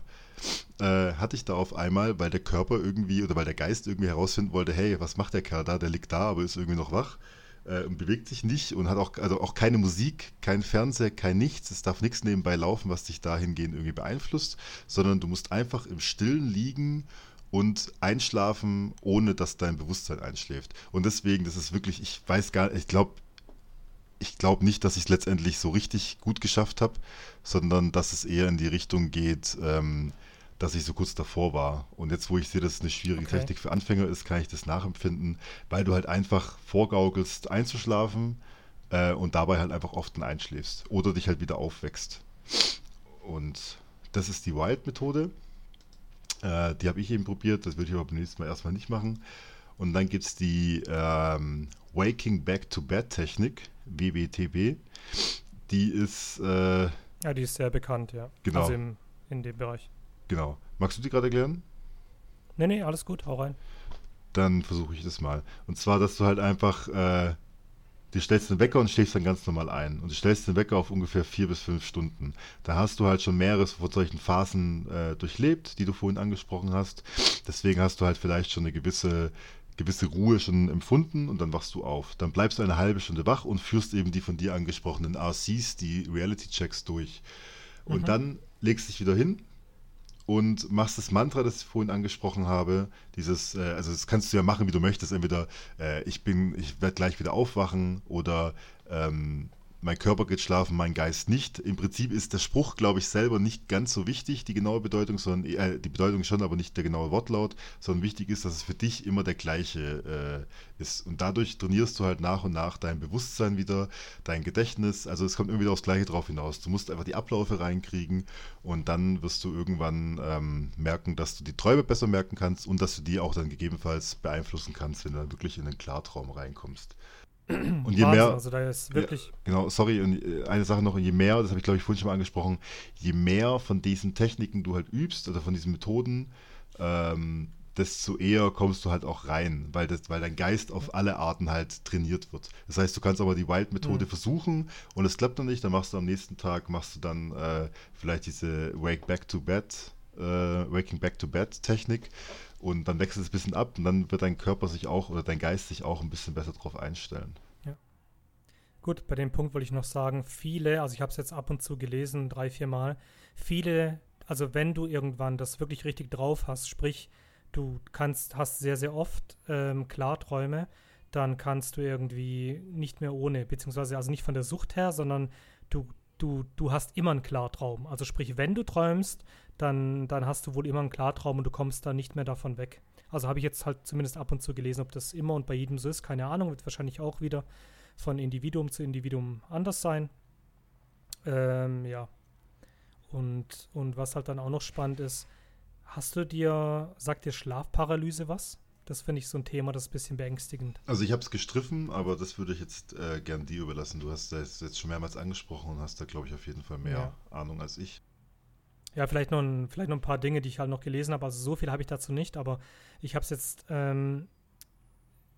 Äh, hatte ich da auf einmal, weil der Körper irgendwie oder weil der Geist irgendwie herausfinden wollte, hey, was macht der Kerl da? Der liegt da, aber ist irgendwie noch wach äh, und bewegt sich nicht und hat auch, also auch keine Musik, kein Fernseher, kein nichts. Es darf nichts nebenbei laufen, was dich dahingehend irgendwie beeinflusst, sondern du musst einfach im Stillen liegen und einschlafen, ohne dass dein Bewusstsein einschläft. Und deswegen, das ist wirklich, ich weiß gar nicht, ich glaube, ich glaube nicht, dass ich es letztendlich so richtig gut geschafft habe, sondern dass es eher in die Richtung geht, ähm, dass ich so kurz davor war. Und jetzt, wo ich sehe, dass es eine schwierige okay. Technik für Anfänger ist, kann ich das nachempfinden, weil du halt einfach vorgaukelst, einzuschlafen äh, und dabei halt einfach oft einschläfst oder dich halt wieder aufwächst. Und das ist die Wild-Methode. Äh, die habe ich eben probiert, das würde ich aber beim nächsten Mal erstmal nicht machen. Und dann gibt es die ähm, Waking Back to Bed Technik, WBTB. Die ist. Äh, ja, die ist sehr bekannt, ja. Genau. Also im, in dem Bereich. Genau. Magst du die gerade erklären? Nee, nee, alles gut, hau rein. Dann versuche ich das mal. Und zwar, dass du halt einfach, äh, du stellst den Wecker und schläfst dann ganz normal ein. Und du stellst den Wecker auf ungefähr vier bis fünf Stunden. Da hast du halt schon mehrere von solchen Phasen äh, durchlebt, die du vorhin angesprochen hast. Deswegen hast du halt vielleicht schon eine gewisse, gewisse Ruhe schon empfunden und dann wachst du auf. Dann bleibst du eine halbe Stunde wach und führst eben die von dir angesprochenen RCs, die Reality-Checks durch. Und mhm. dann legst du dich wieder hin und machst das Mantra, das ich vorhin angesprochen habe. Dieses, äh, also das kannst du ja machen, wie du möchtest. Entweder äh, ich bin, ich werde gleich wieder aufwachen oder ähm, mein Körper geht schlafen, mein Geist nicht. Im Prinzip ist der Spruch, glaube ich, selber nicht ganz so wichtig, die genaue Bedeutung, sondern äh, die Bedeutung schon, aber nicht der genaue Wortlaut, sondern wichtig ist, dass es für dich immer der gleiche äh, ist. Und dadurch trainierst du halt nach und nach dein Bewusstsein wieder, dein Gedächtnis. Also es kommt wieder aufs Gleiche drauf hinaus. Du musst einfach die Abläufe reinkriegen und dann wirst du irgendwann ähm, merken, dass du die Träume besser merken kannst und dass du die auch dann gegebenenfalls beeinflussen kannst, wenn du dann wirklich in den Klartraum reinkommst. Und *clears throat* je mehr. Also da ist wirklich. Ja, genau, sorry, und äh, eine Sache noch, je mehr, das habe ich glaube ich vorhin schon mal angesprochen, je mehr von diesen Techniken du halt übst oder von diesen Methoden, ähm, desto eher kommst du halt auch rein, weil, das, weil dein Geist auf alle Arten halt trainiert wird. Das heißt, du kannst aber die Wild-Methode mhm. versuchen und es klappt dann nicht, dann machst du am nächsten Tag, machst du dann äh, vielleicht diese Wake Back to Bed, äh, Waking Back to Bed Technik und dann wechselt es ein bisschen ab und dann wird dein Körper sich auch oder dein Geist sich auch ein bisschen besser darauf einstellen. Ja. Gut, bei dem Punkt wollte ich noch sagen, viele, also ich habe es jetzt ab und zu gelesen, drei, vier Mal, viele, also wenn du irgendwann das wirklich richtig drauf hast, sprich, du kannst, hast sehr, sehr oft ähm, Klarträume, dann kannst du irgendwie nicht mehr ohne, beziehungsweise also nicht von der Sucht her, sondern du, du, du hast immer einen Klartraum. Also sprich, wenn du träumst, dann, dann hast du wohl immer einen Klartraum und du kommst da nicht mehr davon weg. Also habe ich jetzt halt zumindest ab und zu gelesen, ob das immer und bei jedem so ist, keine Ahnung, wird wahrscheinlich auch wieder von Individuum zu Individuum anders sein. Ähm, ja. Und, und was halt dann auch noch spannend ist, hast du dir, sagt dir Schlafparalyse was? Das finde ich so ein Thema, das ist ein bisschen beängstigend. Also ich habe es gestriffen, aber das würde ich jetzt äh, gern dir überlassen. Du hast das jetzt schon mehrmals angesprochen und hast da, glaube ich, auf jeden Fall mehr ja. Ahnung als ich. Ja, vielleicht noch, ein, vielleicht noch ein paar Dinge, die ich halt noch gelesen habe. Also so viel habe ich dazu nicht, aber ich habe es jetzt ähm,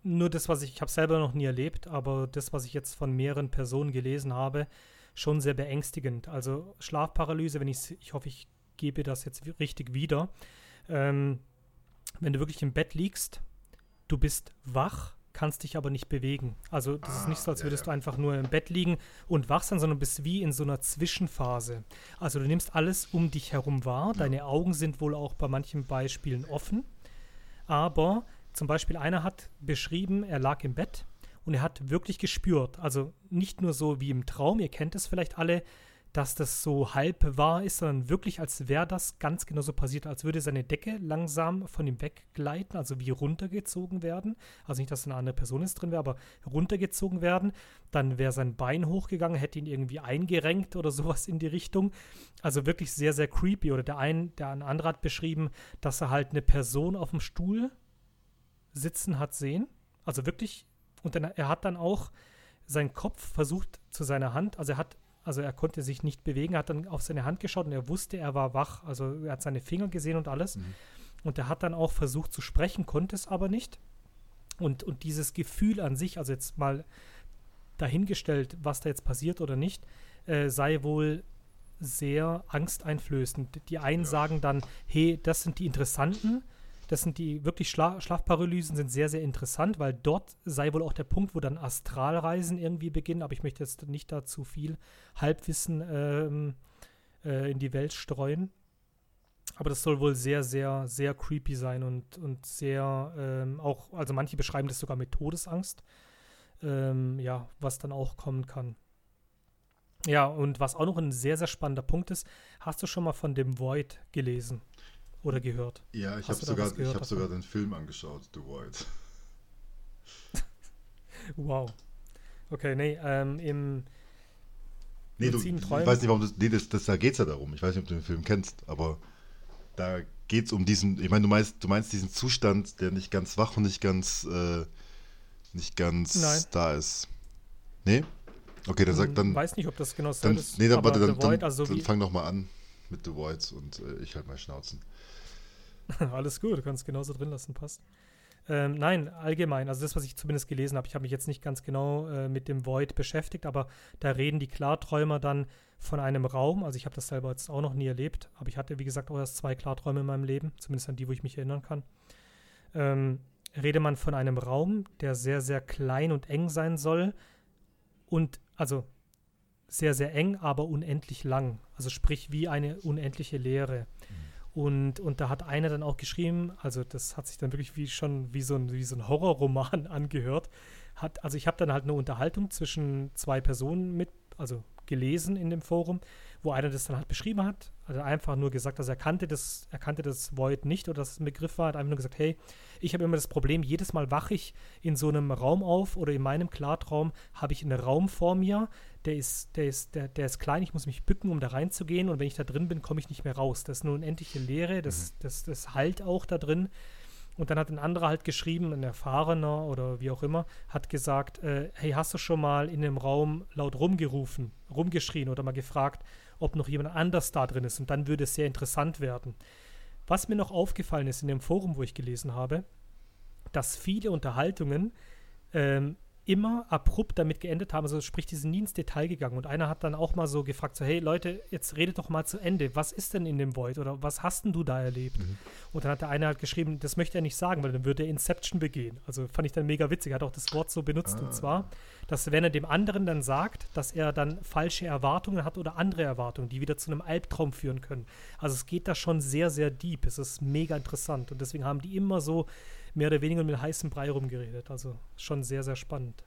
nur das, was ich, ich habe selber noch nie erlebt, aber das, was ich jetzt von mehreren Personen gelesen habe, schon sehr beängstigend. Also Schlafparalyse, wenn ich, ich hoffe, ich gebe das jetzt richtig wieder. Ähm, wenn du wirklich im Bett liegst, du bist wach, kannst dich aber nicht bewegen. Also das ah, ist nicht so, als würdest ja, ja. du einfach nur im Bett liegen und wach sein, sondern bist wie in so einer Zwischenphase. Also du nimmst alles um dich herum wahr. Deine Augen sind wohl auch bei manchen Beispielen offen. Aber zum Beispiel einer hat beschrieben, er lag im Bett und er hat wirklich gespürt, also nicht nur so wie im Traum, ihr kennt es vielleicht alle, dass das so halb wahr ist, sondern wirklich, als wäre das ganz genau so passiert, als würde seine Decke langsam von ihm weggleiten, also wie runtergezogen werden. Also nicht, dass eine andere Person ist drin wäre, aber runtergezogen werden. Dann wäre sein Bein hochgegangen, hätte ihn irgendwie eingerenkt oder sowas in die Richtung. Also wirklich sehr, sehr creepy. Oder der ein, der ein anderer hat beschrieben, dass er halt eine Person auf dem Stuhl sitzen hat sehen. Also wirklich, und dann, er hat dann auch seinen Kopf versucht zu seiner Hand, also er hat also er konnte sich nicht bewegen, er hat dann auf seine Hand geschaut und er wusste, er war wach. Also er hat seine Finger gesehen und alles. Mhm. Und er hat dann auch versucht zu sprechen, konnte es aber nicht. Und, und dieses Gefühl an sich, also jetzt mal dahingestellt, was da jetzt passiert oder nicht, äh, sei wohl sehr angsteinflößend. Die einen ja. sagen dann, hey, das sind die interessanten das sind die wirklich Schla Schlafparalysen sind sehr, sehr interessant, weil dort sei wohl auch der Punkt, wo dann Astralreisen irgendwie beginnen. Aber ich möchte jetzt nicht da zu viel Halbwissen ähm, äh, in die Welt streuen. Aber das soll wohl sehr, sehr, sehr creepy sein und, und sehr ähm, auch, also manche beschreiben das sogar mit Todesangst. Ähm, ja, was dann auch kommen kann. Ja, und was auch noch ein sehr, sehr spannender Punkt ist, hast du schon mal von dem Void gelesen? Oder gehört? Ja, ich habe sogar, hab sogar den Film angeschaut, The Void. *laughs* wow. Okay, nee, ähm, im Nee, du, ich weiß nicht, warum das, nee, das, das, da geht es ja darum. Ich weiß nicht, ob du den Film kennst, aber da geht es um diesen, ich meine, du meinst, du meinst diesen Zustand, der nicht ganz wach und nicht ganz, äh, nicht ganz Nein. da ist. Nee? Okay, dann sag dann. Ich weiß nicht, ob das genau so ist. Nee, dann, warte, dann, dann, also dann fang doch mal an mit The Voids und äh, ich halt mal Schnauzen. *laughs* Alles gut, du kannst genauso drin lassen, passt. Ähm, nein, allgemein, also das, was ich zumindest gelesen habe, ich habe mich jetzt nicht ganz genau äh, mit dem Void beschäftigt, aber da reden die Klarträumer dann von einem Raum, also ich habe das selber jetzt auch noch nie erlebt, aber ich hatte, wie gesagt, auch erst zwei Klarträume in meinem Leben, zumindest an die, wo ich mich erinnern kann. Ähm, rede man von einem Raum, der sehr, sehr klein und eng sein soll und, also sehr, sehr eng, aber unendlich lang, also sprich wie eine unendliche Leere. Mhm. Und, und da hat einer dann auch geschrieben, also das hat sich dann wirklich wie schon wie so ein, wie so ein Horrorroman *laughs* angehört. Hat, also ich habe dann halt eine Unterhaltung zwischen zwei Personen mit also gelesen in dem Forum, wo einer das dann halt beschrieben hat. Also einfach nur gesagt, dass er kannte das, er kannte das Void nicht oder dass es ein Begriff war, hat einfach nur gesagt, hey, ich habe immer das Problem, jedes Mal wache ich in so einem Raum auf oder in meinem Klartraum habe ich einen Raum vor mir, der ist, der ist, der, der ist klein, ich muss mich bücken, um da reinzugehen und wenn ich da drin bin, komme ich nicht mehr raus. Das ist eine unendliche Leere, das, mhm. das, das halt auch da drin. Und dann hat ein anderer halt geschrieben, ein Erfahrener oder wie auch immer, hat gesagt, äh, hey, hast du schon mal in dem Raum laut rumgerufen, rumgeschrien oder mal gefragt, ob noch jemand anders da drin ist? Und dann würde es sehr interessant werden. Was mir noch aufgefallen ist in dem Forum, wo ich gelesen habe, dass viele Unterhaltungen ähm, immer abrupt damit geendet haben. Also sprich, die sind nie ins Detail gegangen. Und einer hat dann auch mal so gefragt: so, hey Leute, jetzt redet doch mal zu Ende. Was ist denn in dem Void oder was hast denn du da erlebt? Mhm. Und dann hat der eine halt geschrieben, das möchte er nicht sagen, weil dann würde er Inception begehen. Also fand ich dann mega witzig. Er hat auch das Wort so benutzt. Ah. Und zwar, dass wenn er dem anderen dann sagt, dass er dann falsche Erwartungen hat oder andere Erwartungen, die wieder zu einem Albtraum führen können. Also es geht da schon sehr, sehr deep. Es ist mega interessant. Und deswegen haben die immer so mehr oder weniger mit heißem Brei rumgeredet. Also schon sehr, sehr spannend.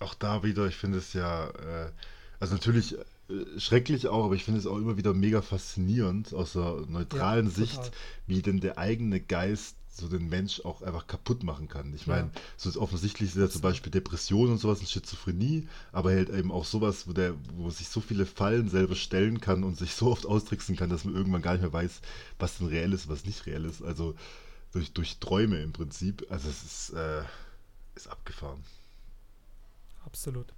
Auch da wieder, ich finde es ja, äh, also natürlich äh, schrecklich auch, aber ich finde es auch immer wieder mega faszinierend aus der neutralen ja, Sicht, wie denn der eigene Geist so den Mensch auch einfach kaputt machen kann. Ich meine, ja. so ist offensichtlich ist ja zum Beispiel Depression und sowas und Schizophrenie, aber halt eben auch sowas, wo der, wo sich so viele Fallen selber stellen kann und sich so oft austricksen kann, dass man irgendwann gar nicht mehr weiß, was denn reell ist, was nicht reell ist. Also durch, durch Träume im Prinzip. Also es ist, äh, ist abgefahren. Absolut.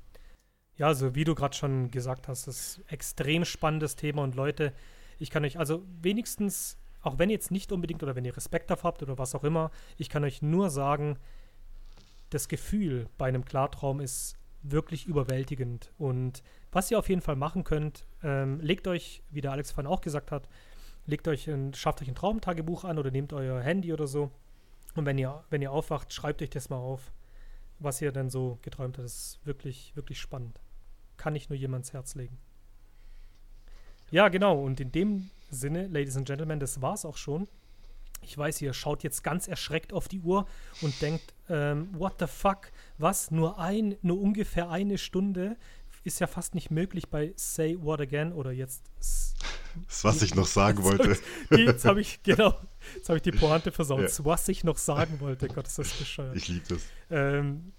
Ja, also wie du gerade schon gesagt hast, ist ein extrem spannendes Thema und Leute, ich kann euch also wenigstens, auch wenn ihr jetzt nicht unbedingt oder wenn ihr Respekt davor habt oder was auch immer, ich kann euch nur sagen, das Gefühl bei einem Klartraum ist wirklich überwältigend. Und was ihr auf jeden Fall machen könnt, ähm, legt euch, wie der Alex vorhin auch gesagt hat, legt euch ein, schafft euch ein Traumtagebuch an oder nehmt euer Handy oder so. Und wenn ihr, wenn ihr aufwacht, schreibt euch das mal auf, was ihr denn so geträumt habt. Das ist wirklich, wirklich spannend. Kann ich nur jemands Herz legen. Ja, genau. Und in dem Sinne, Ladies and Gentlemen, das war's auch schon. Ich weiß, ihr schaut jetzt ganz erschreckt auf die Uhr und denkt, ähm, what the fuck? Was? Nur ein, nur ungefähr eine Stunde? Ist ja fast nicht möglich bei Say What Again oder jetzt was ich noch sagen wollte. Jetzt habe ich, *laughs* genau, jetzt habe ich die Pointe versaut. Ja. Was ich noch sagen wollte. Gott, ist das bescheuert. Ich liebe das. Ähm,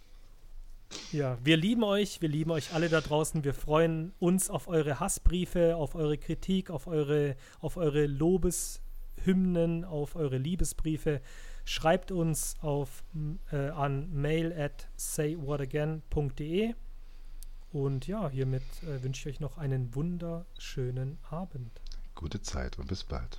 ja, wir lieben euch, wir lieben euch alle da draußen. Wir freuen uns auf eure Hassbriefe, auf eure Kritik, auf eure, auf eure Lobeshymnen, auf eure Liebesbriefe. Schreibt uns auf, äh, an mail at saywhatagain.de. Und ja, hiermit äh, wünsche ich euch noch einen wunderschönen Abend. Gute Zeit und bis bald.